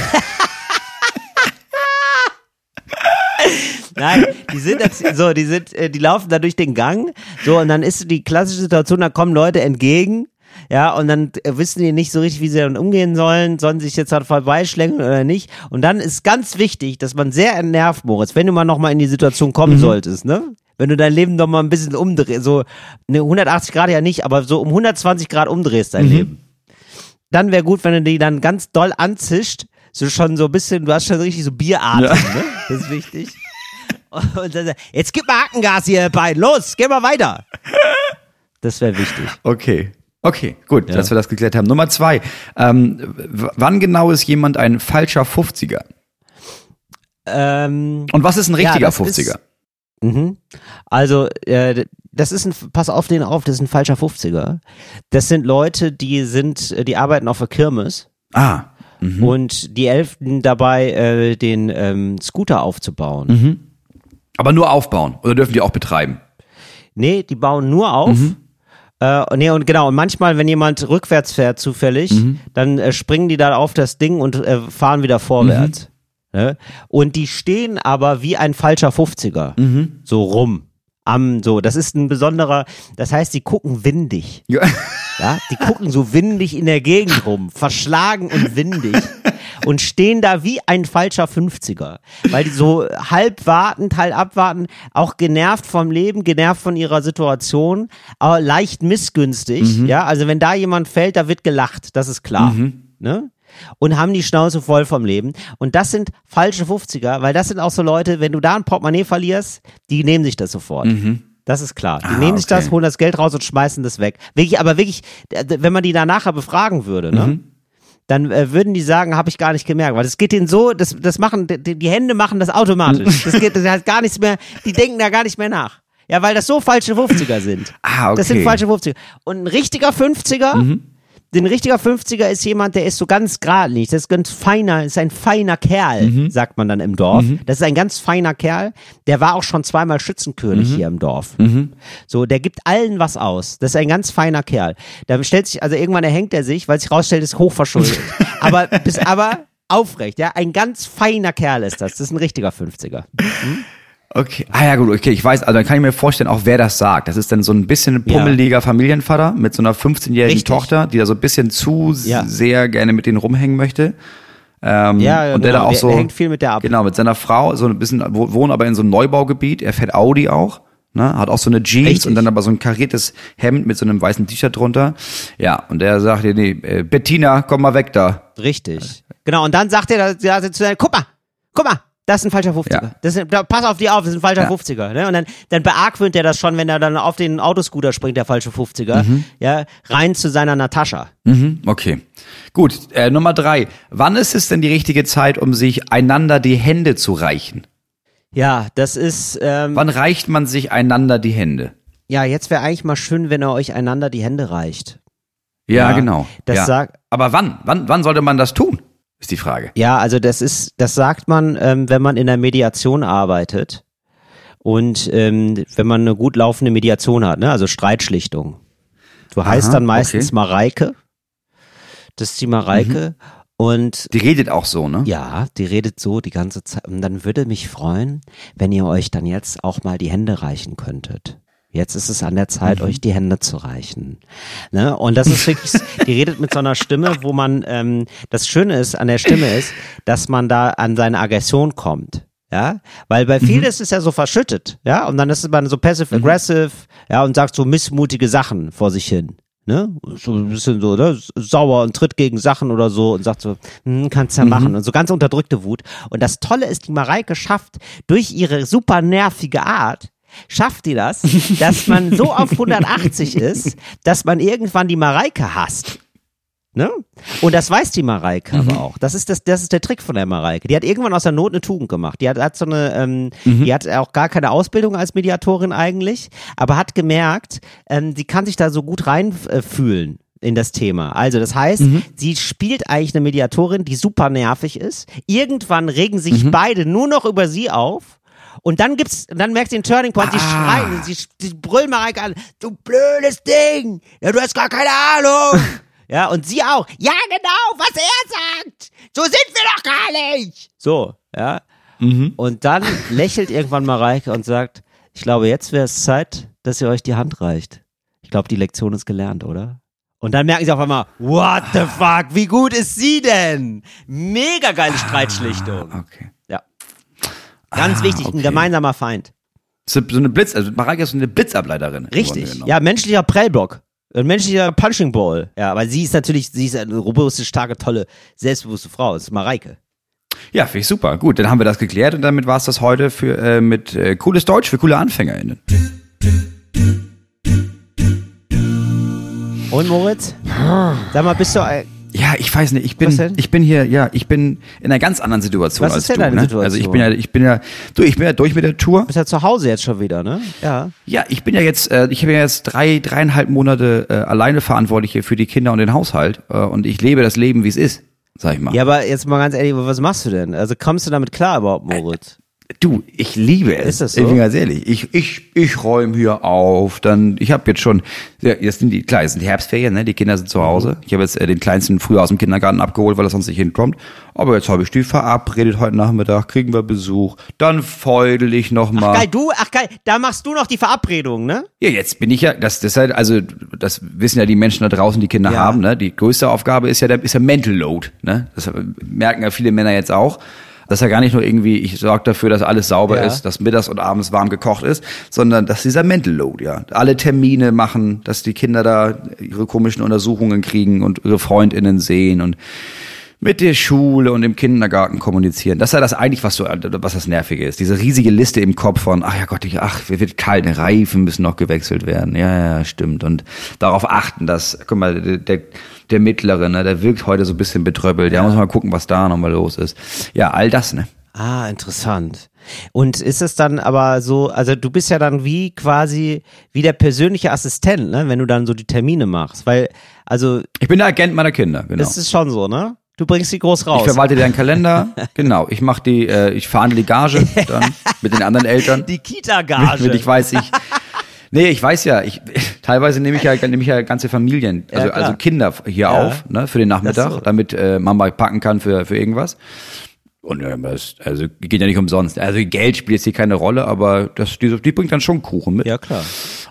Nein, die sind so, die sind, äh, die laufen da durch den Gang, so und dann ist die klassische Situation, da kommen Leute entgegen, ja, und dann äh, wissen die nicht so richtig, wie sie dann umgehen sollen, sollen sich jetzt halt vorbeischlängeln oder nicht. Und dann ist ganz wichtig, dass man sehr entnervt, Moritz, wenn du mal noch mal in die Situation kommen solltest, ne? Wenn du dein Leben noch mal ein bisschen umdrehst, so ne 180 Grad ja nicht, aber so um 120 Grad umdrehst dein Leben. Dann wäre gut, wenn du die dann ganz doll anzischt, so schon so ein bisschen, du hast schon richtig so Bieratem, ne? Das ist wichtig. Und dann, jetzt gib mal Hackengas hier, ihr beiden. Los, geh mal weiter. Das wäre wichtig. Okay. Okay, gut, dass wir das geklärt haben. Nummer zwei. Ähm, wann genau ist jemand ein falscher 50er? Ähm, Und was ist ein Ja, richtiger das 50er? ist- mhm. Also, äh, das ist ein, pass auf den auf, das ist ein falscher 50er. Das sind Leute, die sind, äh, die arbeiten auf der Kirmes ah, und die helfen dabei, äh, den ähm, Scooter aufzubauen. Mhm. aber nur aufbauen oder dürfen die auch betreiben? Nee, die bauen nur auf. Mhm. Äh, nee, und genau, und manchmal, wenn jemand rückwärts fährt zufällig, Mhm. dann äh, springen die da auf das Ding und äh, fahren wieder vorwärts. Mhm. Ne? Und die stehen aber wie ein falscher 50er Mhm. so rum. Am, so, das ist ein besonderer, das heißt, die gucken windig. Ja. Ja, die gucken so windig in der Gegend rum, verschlagen und windig und stehen da wie ein falscher 50er, weil die so halb warten, halb abwarten, auch genervt vom Leben, genervt von ihrer Situation, aber leicht missgünstig, ja, also wenn da jemand fällt, da wird gelacht, das ist klar, ne? Und haben die Schnauze voll vom Leben. Und das sind falsche 50er, weil das sind auch so Leute, wenn du da ein Portemonnaie verlierst, die nehmen sich das sofort. Das ist klar. Die Ah, nehmen sich okay. das, holen das Geld raus und schmeißen das weg. Wirklich, aber wirklich, wenn man die da nachher befragen würde, ne? Mhm. Dann äh, würden die sagen, habe ich gar nicht gemerkt, weil das geht denen so, das, das machen, die, die Hände machen das automatisch. Das geht, das hat gar nichts mehr, die denken da gar nicht mehr nach. Ja, weil das so falsche 50er sind. Ah, Das sind okay. Mhm. falsche 50er. Und ein richtiger 50er, ein richtiger 50er ist jemand, der ist so ganz geradlinig. Das ist ganz feiner, ist ein feiner Kerl, Mhm. sagt man dann im Dorf. Das ist ein ganz feiner Kerl. Der war auch schon zweimal Schützenkönig Mhm. hier im Dorf. So, der gibt allen was aus. Das ist ein ganz feiner Kerl. Da stellt sich, also irgendwann erhängt er sich, weil sich rausstellt, ist hochverschuldet. aber, bis, aber aufrecht, ja. Ein ganz feiner Kerl ist das. Das ist ein richtiger 50er. Okay. Ah ja, gut, okay, ich weiß, also dann kann ich mir vorstellen, auch wer das sagt. Das ist dann so ein bisschen ein pummeliger Familienvater mit so einer 15-jährigen Richtig. Tochter, die da so ein bisschen zu Ja. sehr gerne mit denen rumhängen möchte. Ähm, Ja, und der genau, da auch so der hängt viel mit der ab. Genau, mit seiner Frau, so ein bisschen wo- wohnen aber in so einem Neubaugebiet, er fährt Audi auch. Ne, hat auch so eine Jeans Richtig. und dann aber so ein kariertes Hemd mit so einem weißen T-Shirt drunter. Ja, und der sagt, nee, nee, äh, Bettina, komm mal weg da. Richtig. Genau, und dann sagt er, da, da, zu seiner- guck mal, guck mal, das ist ein falscher 50er. Ja. Das ist, da, pass auf die auf, das ist ein falscher Ja. 50er. Ne? Und dann, dann beargwöhnt er das schon, wenn er dann auf den Autoscooter springt, der falsche 50er, ja, rein zu seiner Natascha. Mhm, okay. Gut, äh, Nummer drei. Wann ist es denn die richtige Zeit, um sich einander die Hände zu reichen? Ja, das ist, ähm, Wann reicht man sich einander die Hände? ja, jetzt wäre eigentlich mal schön, wenn er euch einander die Hände reicht. Ja, genau. Das ja. sagt, Aber wann? wann? Wann sollte man das tun? Ist die Frage. Ja, also das ist, das sagt man, ähm, wenn man in der Mediation arbeitet und ähm, wenn man eine gut laufende Mediation hat, ne? also Streitschlichtung. Du heißt Aha, dann meistens okay. Mareike. Das ist die Mareike. Und Die redet auch so, ne? ja, die redet so die ganze Zeit. Und dann würde mich freuen, wenn ihr euch dann jetzt auch mal die Hände reichen könntet. Jetzt ist es an der Zeit, euch die Hände zu reichen. Ne? Und das ist wirklich, die redet mit so einer Stimme, wo man, ähm, das Schöne ist an der Stimme ist, dass man da an seine Aggression kommt. Ja, weil bei vielen ist es ja so verschüttet, ja, und dann ist man so passive-aggressive, ja, und sagt so missmutige Sachen vor sich hin, ne, so ein bisschen so, ne, sauer und tritt gegen Sachen oder so und sagt so, hm, kannst ja machen. Und so ganz unterdrückte Wut. Und das Tolle ist, die Mareike schafft durch ihre super nervige Art, schafft die das, dass man so auf 180 ist, dass man irgendwann die Mareike hasst. Ne? Und das weiß die Mareike aber auch. Das ist das, das ist der Trick von der Mareike. Die hat irgendwann aus der Not eine Tugend gemacht. Die hat, hat so eine, ähm, die hat auch gar keine Ausbildung als Mediatorin eigentlich, aber hat gemerkt, ähm, die kann sich da so gut reinfühlen in das Thema. Also das heißt, sie spielt eigentlich eine Mediatorin, die super nervig ist. Irgendwann regen sich beide nur noch über sie auf. Und dann gibt's, dann merkt sie den Turning Point, sie schreien, und sie, sie brüllen Mareike an, du blödes Ding, ja, du hast gar keine Ahnung. Ja, und sie auch. Ja, genau, was er sagt. So sind wir doch gar nicht. So, ja. Und dann lächelt irgendwann Mareike und sagt, ich glaube, jetzt wäre es Zeit, dass ihr euch die Hand reicht. Ich glaube, die Lektion ist gelernt, oder? Und dann merken sie auf einmal, what the fuck, wie gut ist sie denn? Mega geile Streitschlichtung. Okay. Ganz wichtig, ein okay. gemeinsamer Feind. So eine Blitz, also Mareike ist so eine Blitzableiterin. Richtig. Ja, menschlicher Prellbock. Ein menschlicher Punching Ball. Ja, weil sie ist natürlich, sie ist eine robuste, starke, tolle, selbstbewusste Frau. Das ist Mareike. Ja, finde ich super. Gut, dann haben wir das geklärt und damit war es das heute für äh, mit äh, cooles Deutsch für coole AnfängerInnen. Und Moritz? Sag mal, bist du, äh, Ja, ich weiß nicht, ich bin, ich bin hier, ja, ich bin in einer ganz anderen Situation Was als ist denn du. deine ne? Situation? Also ich bin ja, ich bin ja, du, ich bin ja durch mit der Tour. bist ja zu Hause jetzt schon wieder, ne? Ja. Ja, ich bin ja jetzt, äh, ich habe ja jetzt drei, dreieinhalb Monate äh, alleine verantwortlich hier für die Kinder und den Haushalt äh, und ich lebe das Leben, wie es ist, sag ich mal. Ja, aber jetzt mal ganz ehrlich, was machst du denn? Also kommst du damit klar überhaupt, Moritz? Du, ich liebe es. Ist das so? Ich bin ganz ehrlich. Ich, ich, ich räume hier auf. Dann, ich habe jetzt schon, ja, jetzt sind die, klar, jetzt sind die Herbstferien, ne? Die Kinder sind zu Hause. Ich habe jetzt äh, den kleinsten früher aus dem Kindergarten abgeholt, weil er sonst nicht hinkommt. Aber jetzt habe ich die verabredet heute Nachmittag, kriegen wir Besuch. Dann feudel ich noch mal. Geil, du, ach geil, da machst du noch die Verabredung, ne? Ja, jetzt bin ich ja, das, das halt, also, das wissen ja die Menschen da draußen, die Kinder Ja. haben, ne? Die größte Aufgabe ist ja der, ist der Mental Load, ne? Das merken ja viele Männer jetzt auch. Das ist ja gar nicht nur irgendwie, ich sorge dafür, dass alles sauber Ja. ist, dass mittags und abends warm gekocht ist, sondern dass dieser Mental Load, ja. Alle Termine machen, dass die Kinder da ihre komischen Untersuchungen kriegen und ihre FreundInnen sehen und mit der Schule und im Kindergarten kommunizieren. Das ist ja das eigentlich, was so, was das Nervige ist. Diese riesige Liste im Kopf von, ach ja Gott, ich, ach, wir wird kalt, Reifen müssen noch gewechselt werden. Ja, ja, stimmt. Und darauf achten, dass, guck mal, der, der, der Mittlere, ne, der wirkt heute so ein bisschen betröppelt. Ja, muss mal gucken, was da nochmal los ist. Ja, all das, ne? Ah, interessant. Und ist es dann aber so, also du bist ja dann wie quasi wie der persönliche Assistent, ne, wenn du dann so die Termine machst, weil also Ich bin der Agent meiner Kinder, genau. das ist schon so, ne? Du bringst die groß Ich raus. verwalte deren Kalender, genau. Ich mache die, äh, ich verhandle die Gage dann mit den anderen Eltern. die Kita-Gage. Wenn ich weiß, ich. Nee, ich weiß ja, ich teilweise nehme ich ja nehme ich ja ganze Familien, also, Ja, klar. also Kinder hier Ja. auf, ne, für den Nachmittag, Ach so. damit äh, Mama packen kann für für irgendwas. Und also geht ja nicht umsonst. Also Geld spielt jetzt hier keine Rolle, aber das, die, die bringt dann schon Kuchen mit. ja, klar.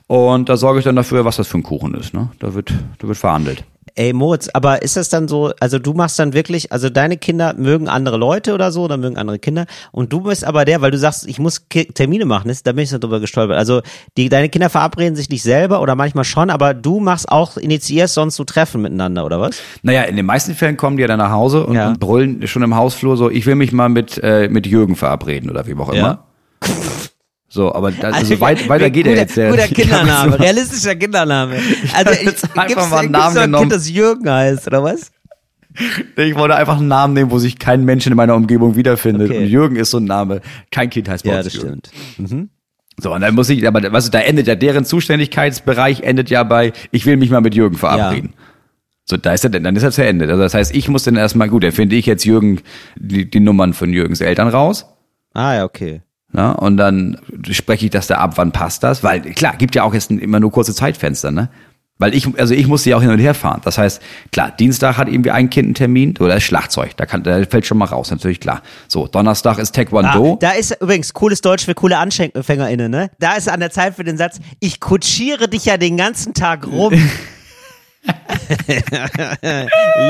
Und da sorge ich dann dafür, was das für ein Kuchen ist. Ne? Da wird, da wird verhandelt. Ey, Moritz, aber ist das dann so, also du machst dann wirklich, also deine Kinder mögen andere Leute oder so, oder mögen andere Kinder und du bist aber der, weil du sagst, ich muss Ki Termine machen, ist, da bin ich so drüber gestolpert. Also die, deine Kinder verabreden sich nicht selber oder manchmal schon, aber du machst auch, initiierst sonst so Treffen miteinander, oder was? Naja, in den meisten Fällen kommen die ja dann nach Hause und, Ja. und brüllen schon im Hausflur so, ich will mich mal mit, äh, mit Jürgen verabreden oder wie auch immer. So, aber da, also weit, weiter geht guter, er jetzt. Der, Guter Kindername, realistischer Kindername. Also ich, jetzt einfach gibt's, mal einen Namen so ein genommen. Kind, das Jürgen heißt, oder was? Ich wollte einfach einen Namen nehmen, wo sich kein Mensch in meiner Umgebung wiederfindet. Okay. Und Jürgen ist so ein Name. Kein Kind heißt bei Ja, das Jürgen. stimmt. So, und dann muss ich, aber was, da endet ja deren Zuständigkeitsbereich endet ja bei, ich will mich mal mit Jürgen verabreden. So, da ist er, dann ist er zu Ende. Also das heißt, ich muss dann erstmal, gut, dann finde ich jetzt Jürgen, die, die Nummern von Jürgens Eltern raus. Ah, ja, okay. Ja, und dann spreche ich das da ab, wann passt das? Weil klar, gibt ja auch jetzt immer nur kurze Zeitfenster, ne? Weil ich, also ich muss ja auch hin und her fahren. Das heißt, klar, Dienstag hat irgendwie ein Kind einen Termin, oder ist Schlagzeug, da kann, da fällt schon mal raus, natürlich klar. So, Donnerstag ist Taekwondo. Ah, da ist übrigens cooles Deutsch für coole AnfängerInnen, ne? Da ist an der Zeit für den Satz, ich kutschiere dich ja den ganzen Tag rum.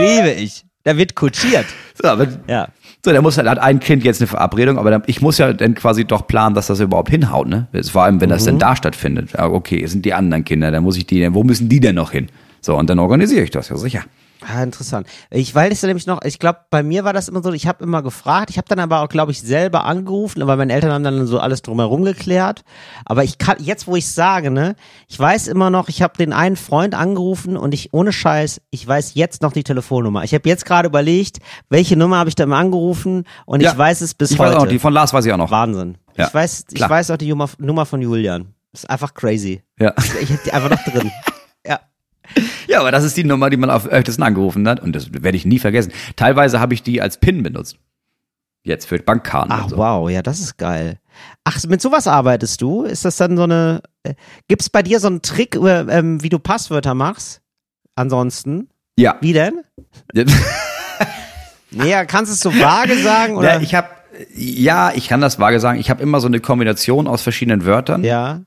Liebe ich. Da wird kutschiert. So, aber, Ja. So, der muss halt, hat ein Kind jetzt eine Verabredung, aber dann, ich muss ja dann quasi doch planen, dass das überhaupt hinhaut, ne? Vor allem, wenn das Mhm. denn da stattfindet. Okay, es sind die anderen Kinder, dann muss ich die, wo müssen die denn noch hin? So, und dann organisiere ich das, ja sicher. Ah, interessant. Ich weiß es nämlich noch, ich glaube, bei mir war das immer so, ich habe immer gefragt, ich habe dann aber auch, glaube ich, selber angerufen, aber meine Eltern haben dann so alles drumherum geklärt. Aber ich kann, jetzt wo ich sage, ne, ich weiß immer noch, ich habe den einen Freund angerufen und ich, ohne Scheiß, ich weiß jetzt noch die Telefonnummer. Ich habe jetzt gerade überlegt, welche Nummer habe ich da mal angerufen und Ja, ich weiß es bis ich heute. weiß auch die von Lars weiß ich auch noch. Wahnsinn. Ja, Ich weiß, ich klar. weiß auch die Nummer, Nummer von Julian. Das ist einfach crazy. Ja. Ich habe die einfach noch drin. Ja. Ja, aber das ist die Nummer, die man auf öftesten angerufen hat und das werde ich nie vergessen. Teilweise habe ich die als PIN benutzt. Jetzt für Bankkarten. Ach so. wow, ja, das ist geil. Ach, mit sowas arbeitest du? Ist das dann so eine? Äh, gibt's bei dir so einen Trick, äh, wie du Passwörter machst? Ansonsten, Ja. wie denn? Nee, kannst du es so vage sagen oder? ja, ich habe ja, ich kann das vage sagen. Ich habe immer so eine Kombination aus verschiedenen Wörtern, ja.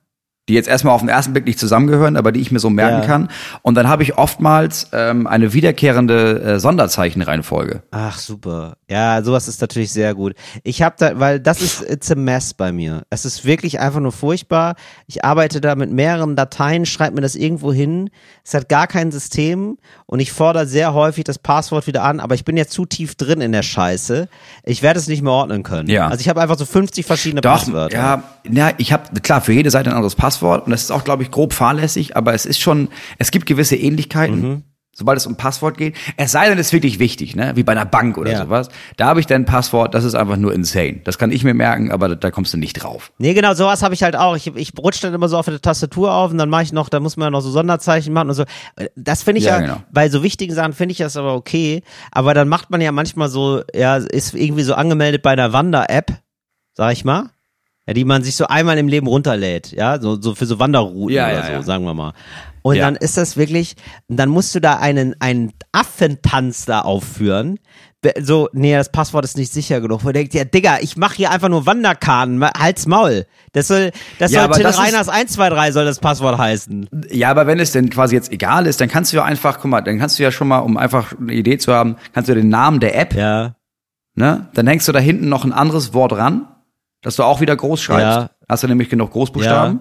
Die jetzt erstmal auf den ersten Blick nicht zusammengehören, aber die ich mir so merken Ja. kann. Und dann habe ich oftmals ähm, eine wiederkehrende äh, Sonderzeichenreihenfolge. Ach super. Ja, sowas ist natürlich sehr gut. Ich habe da, weil das ist it's a mess bei mir. Es ist wirklich einfach nur furchtbar. Ich arbeite da mit mehreren Dateien, schreibe mir das irgendwo hin. Es hat gar kein System und ich fordere sehr häufig das Passwort wieder an, aber ich bin ja zu tief drin in der Scheiße. Ich werde es nicht mehr ordnen können. Ja. Also ich habe einfach so 50 verschiedene Doch, Passwörter. ja, ja, ich habe klar für jede Seite ein anderes Passwort und das ist auch, glaube ich, grob fahrlässig, aber es ist schon, es gibt gewisse Ähnlichkeiten. Mhm. Sobald es um Passwort geht, es sei denn, es ist wirklich wichtig, ne? Wie bei einer Bank oder Ja. sowas. Da habe ich dann ein Passwort, das ist einfach nur insane. Das kann ich mir merken, aber da, da kommst du nicht drauf. Nee, genau, sowas habe ich halt auch. Ich, ich rutsche dann immer so auf der Tastatur auf und dann mache ich noch, da muss man ja noch so Sonderzeichen machen und so. Das finde ich ja, Ja, genau. bei so wichtigen Sachen finde ich das aber okay. Aber dann macht man ja manchmal so, ja, ist irgendwie so angemeldet bei einer Wander-App, sag ich mal. Ja, die man sich so einmal im Leben runterlädt, ja, so, so für so Wanderrouten Ja, oder ja, so, sagen wir mal. Und dann ist das wirklich, dann musst du da einen, einen Affentanz da aufführen. So, nee, das Passwort ist nicht sicher genug. Man denkt, ja, Digga, ich mache hier einfach nur Wanderkarten, ma- halt's Maul. Das soll, das Ja, soll aber Till das ist- Reiners 123 soll das Passwort heißen. Ja, aber wenn es denn quasi jetzt egal ist, dann kannst du ja einfach, guck mal, dann kannst du ja schon mal, um einfach eine Idee zu haben, kannst du den Namen der App, Ja. ne? Dann hängst du da hinten noch ein anderes Wort ran, das du auch wieder groß schreibst. Ja. Hast du nämlich genug Großbuchstaben.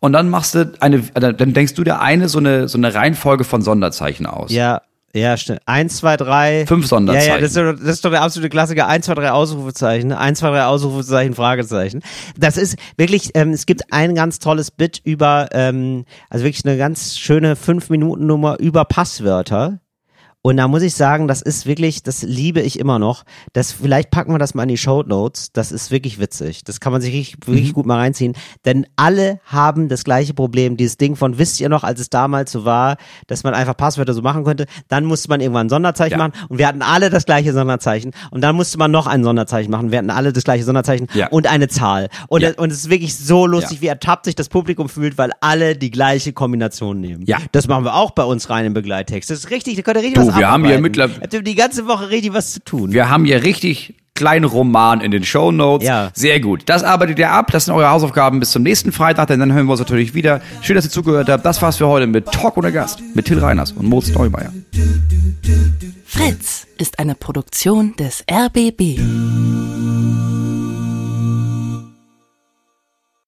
Und dann machst du eine, äh, dann denkst du dir eine so eine so eine Reihenfolge von Sonderzeichen aus. Ja, ja, stimmt. 1, 2, 3. Fünf Sonderzeichen. Ja, ja, das ist, doch, das ist doch der absolute Klassiker. 1, 2, 3 Ausrufezeichen. 1, 2, 3 Ausrufezeichen, Fragezeichen. Das ist wirklich, ähm, es gibt ein ganz tolles Bit über, ähm, also wirklich eine ganz schöne 5-Minuten-Nummer über Passwörter. Und da muss ich sagen, das ist wirklich, das liebe ich immer noch. Das, vielleicht packen wir das mal in die Show Notes. Das ist wirklich witzig. Das kann man sich richtig, wirklich gut mal reinziehen. Denn alle haben das gleiche Problem. Dieses Ding von, wisst ihr noch, als es damals so war, dass man einfach Passwörter so machen könnte, dann musste man irgendwann ein Sonderzeichen Ja. machen und wir hatten alle das gleiche Sonderzeichen. Und dann musste man noch ein Sonderzeichen machen. Wir hatten alle das gleiche Sonderzeichen Ja. und eine Zahl. Und, Ja. und es ist wirklich so lustig, wie ertappt sich das Publikum fühlt, weil alle die gleiche Kombination nehmen. Ja. Das machen wir auch bei uns rein im Begleittext. Das ist richtig, da könnt ihr richtig Du, was wir haben hier abarbeiten. mittler- Habt ihr die ganze Woche richtig was zu tun. Wir haben hier richtig kleinen Roman in den Show Notes. Ja. Sehr gut. Das arbeitet ihr ab. Das sind eure Hausaufgaben bis zum nächsten Freitag, denn dann hören wir uns natürlich wieder. Schön, dass ihr zugehört habt. Das war's für heute mit Talk ohne Gast mit Till Reiners und Moritz Neumeier. Fritz ist eine Produktion des RBB.